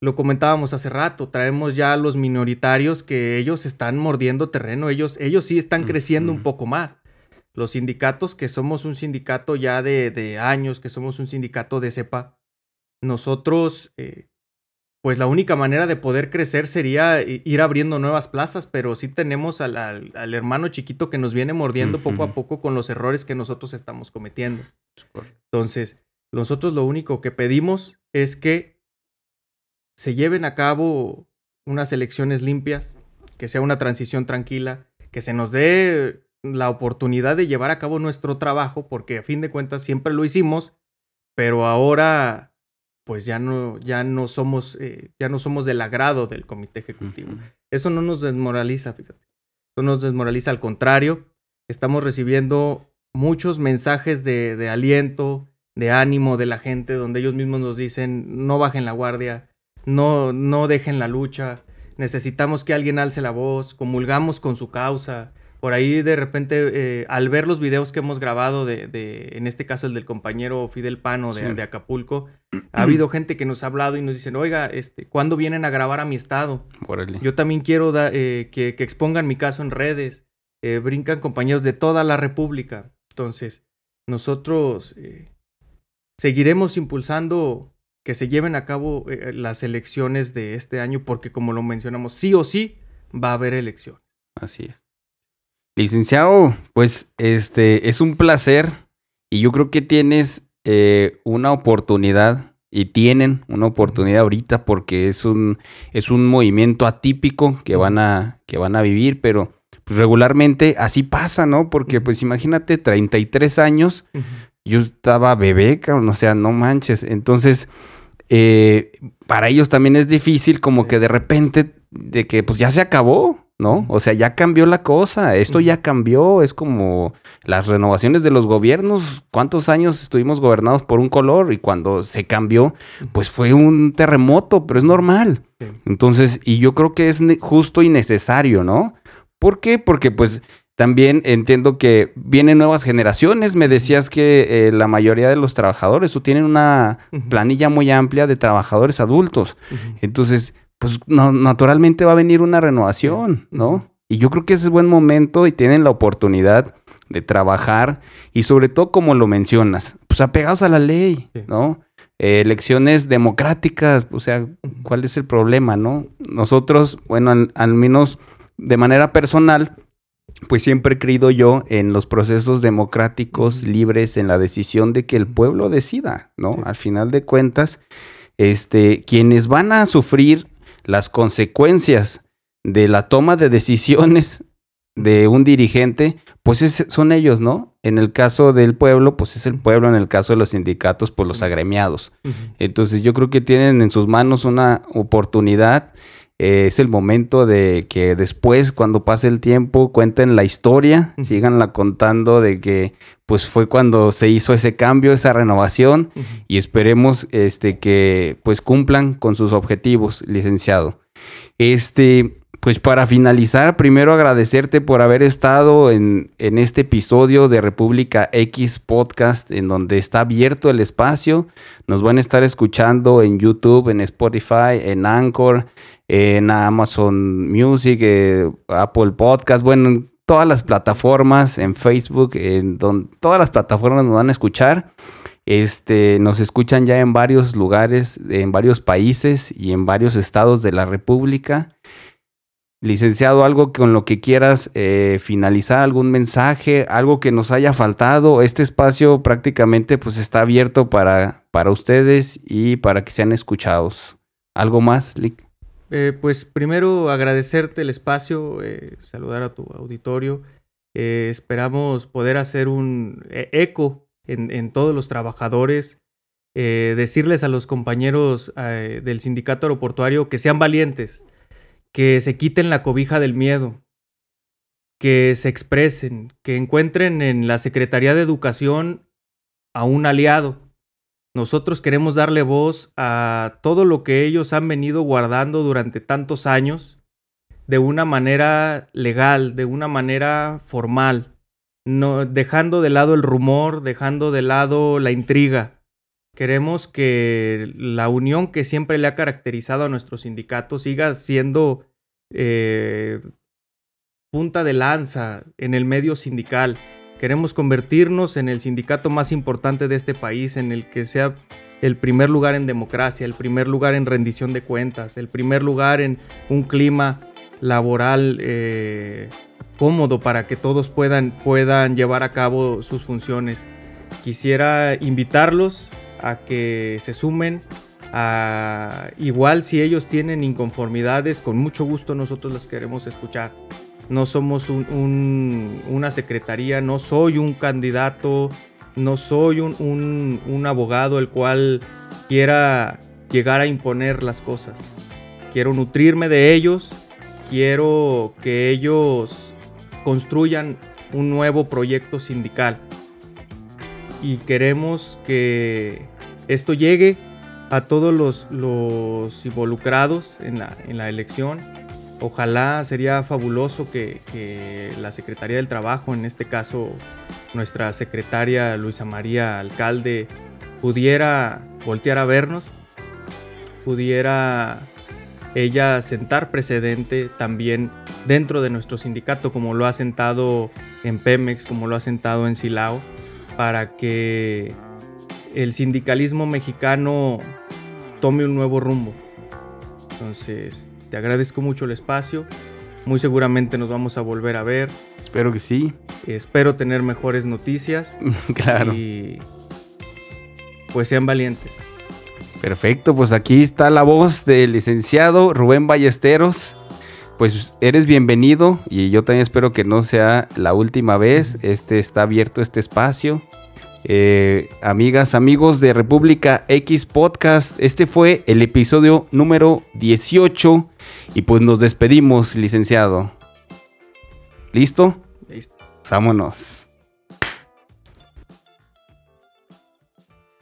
lo comentábamos hace rato, traemos ya a los minoritarios que ellos están mordiendo terreno, ellos, ellos sí están creciendo un poco más. Los sindicatos, que somos un sindicato ya de, años, que somos un sindicato de cepa, nosotros, eh, pues la única manera de poder crecer sería ir abriendo nuevas plazas, pero sí tenemos al, al, hermano chiquito que nos viene mordiendo poco a poco con los errores que nosotros estamos cometiendo. Entonces, nosotros lo único que pedimos es que se lleven a cabo unas elecciones limpias, que sea una transición tranquila, que se nos dé la oportunidad de llevar a cabo nuestro trabajo, porque a fin de cuentas siempre lo hicimos, pero ahora pues ya no, ya no somos, eh, ya no somos del agrado del comité ejecutivo. Eso no nos desmoraliza, fíjate. Eso nos desmoraliza, al contrario, estamos recibiendo muchos mensajes de, de aliento, de ánimo de la gente, donde ellos mismos nos dicen, no bajen la guardia, no, no dejen la lucha, necesitamos que alguien alce la voz, comulgamos con su causa. Por ahí de repente, eh, al ver los videos que hemos grabado de, de, en este caso el del compañero Fidel Pano de, de, Acapulco, ha habido gente que nos ha hablado y nos dicen, oiga, este, ¿cuándo vienen a grabar a mi estado? Yo también quiero eh, que, que, expongan mi caso en redes. Eh, brincan compañeros de toda la República. Entonces, nosotros seguiremos impulsando que se lleven a cabo eh, eh, las elecciones de este año, porque como lo mencionamos, sí o sí va a haber elección. Así es. Licenciado, pues este es un placer y yo creo que tienes eh, una oportunidad y tienen una oportunidad ahorita porque es un es un movimiento atípico que van a que van a vivir, pero pues, regularmente así pasa, ¿no? Porque pues imagínate 33 años, yo estaba bebé, o sea, no manches, entonces eh, para ellos también es difícil como que de repente, de que pues ya se acabó, ¿no? O sea, ya cambió la cosa, esto ya cambió, es como las renovaciones de los gobiernos, ¿cuántos años estuvimos gobernados por un color y cuando se cambió, pues fue un terremoto, pero es normal. Entonces, y yo creo que es justo y necesario, ¿no? ¿Por qué? Porque pues también entiendo que vienen nuevas generaciones. Me decías que eh, la mayoría de los trabajadores o tienen una planilla muy amplia de trabajadores adultos. Entonces, pues naturalmente va a venir una renovación, ¿no? Y yo creo que ese es buen momento y tienen la oportunidad de trabajar y sobre todo como lo mencionas, pues apegados a la ley, ¿no? Eh, elecciones democráticas, o sea, ¿cuál es el problema, no? Nosotros, bueno, al menos de manera personal, pues siempre he creído yo en los procesos democráticos libres, en la decisión de que el pueblo decida, ¿no? Al final de cuentas, este, quienes van a sufrir las consecuencias de la toma de decisiones de un dirigente, pues son ellos, ¿no? En el caso del pueblo, pues es el pueblo, en el caso de los sindicatos, pues los agremiados. Entonces yo creo que tienen en sus manos una oportunidad eh, es el momento de que después, cuando pase el tiempo, cuenten la historia, síganla contando de que pues fue cuando se hizo ese cambio, esa renovación y esperemos este que pues cumplan con sus objetivos, licenciado. Este, pues para finalizar, primero agradecerte por haber estado en, en, este episodio de República X Podcast, en donde está abierto el espacio. Nos van a estar escuchando en YouTube, en Spotify, en Anchor, en Amazon Music, eh, Apple Podcast, bueno, en todas las plataformas, en Facebook, en donde todas las plataformas nos van a escuchar. Este, nos escuchan ya en varios lugares, en varios países y en varios estados de la República. Licenciado, algo con lo que quieras eh, finalizar, algún mensaje, algo que nos haya faltado. Este espacio prácticamente pues está abierto para, para ustedes y para que sean escuchados. ¿Algo más, Lick? Eh, pues primero agradecerte el espacio, eh, saludar a tu auditorio. esperamos poder hacer un eco en, en, todos los trabajadores, decirles a los compañeros del sindicato aeroportuario que sean valientes que se quiten la cobija del miedo, que se expresen, que encuentren en la Secretaría de Educación a un aliado. Nosotros queremos darle voz a todo lo que ellos han venido guardando durante tantos años de una manera legal, de una manera formal, dejando de lado el rumor, dejando de lado la intriga. Queremos que la unión que siempre le ha caracterizado a nuestro sindicato siga siendo eh, punta de lanza en el medio sindical. Queremos convertirnos en el sindicato más importante de este país, en el que sea el primer lugar en democracia, el primer lugar en rendición de cuentas, el primer lugar en un clima laboral eh, cómodo para que todos puedan, puedan llevar a cabo sus funciones. Quisiera invitarlos a que se sumen. A, igual si ellos tienen inconformidades, con mucho gusto nosotros las queremos escuchar. No somos una secretaría, no soy un candidato, no soy un, abogado el cual quiera llegar a imponer las cosas. Quiero nutrirme de ellos, quiero que ellos construyan un nuevo proyecto sindical y queremos que esto llegue a todos los, involucrados en la, elección. Ojalá sería fabuloso que, la Secretaría del Trabajo, en este caso nuestra secretaria Luisa María Alcalde, pudiera voltear a vernos, pudiera ella sentar precedente también dentro de nuestro sindicato, como lo ha sentado en Pemex, como lo ha sentado en Silao para que el sindicalismo mexicano tome un nuevo rumbo. Entonces, te agradezco mucho el espacio. Muy seguramente nos vamos a volver a ver. Espero que sí. Espero tener mejores noticias. claro. Y pues sean valientes. Perfecto, pues aquí está la voz del licenciado Rubén Ballesteros. Pues eres bienvenido y yo también espero que no sea la última vez. Este está abierto este espacio. Eh, amigas, amigos de República X Podcast, este fue el episodio número 18 y pues nos despedimos, licenciado. ¿Listo? Listo. Vámonos.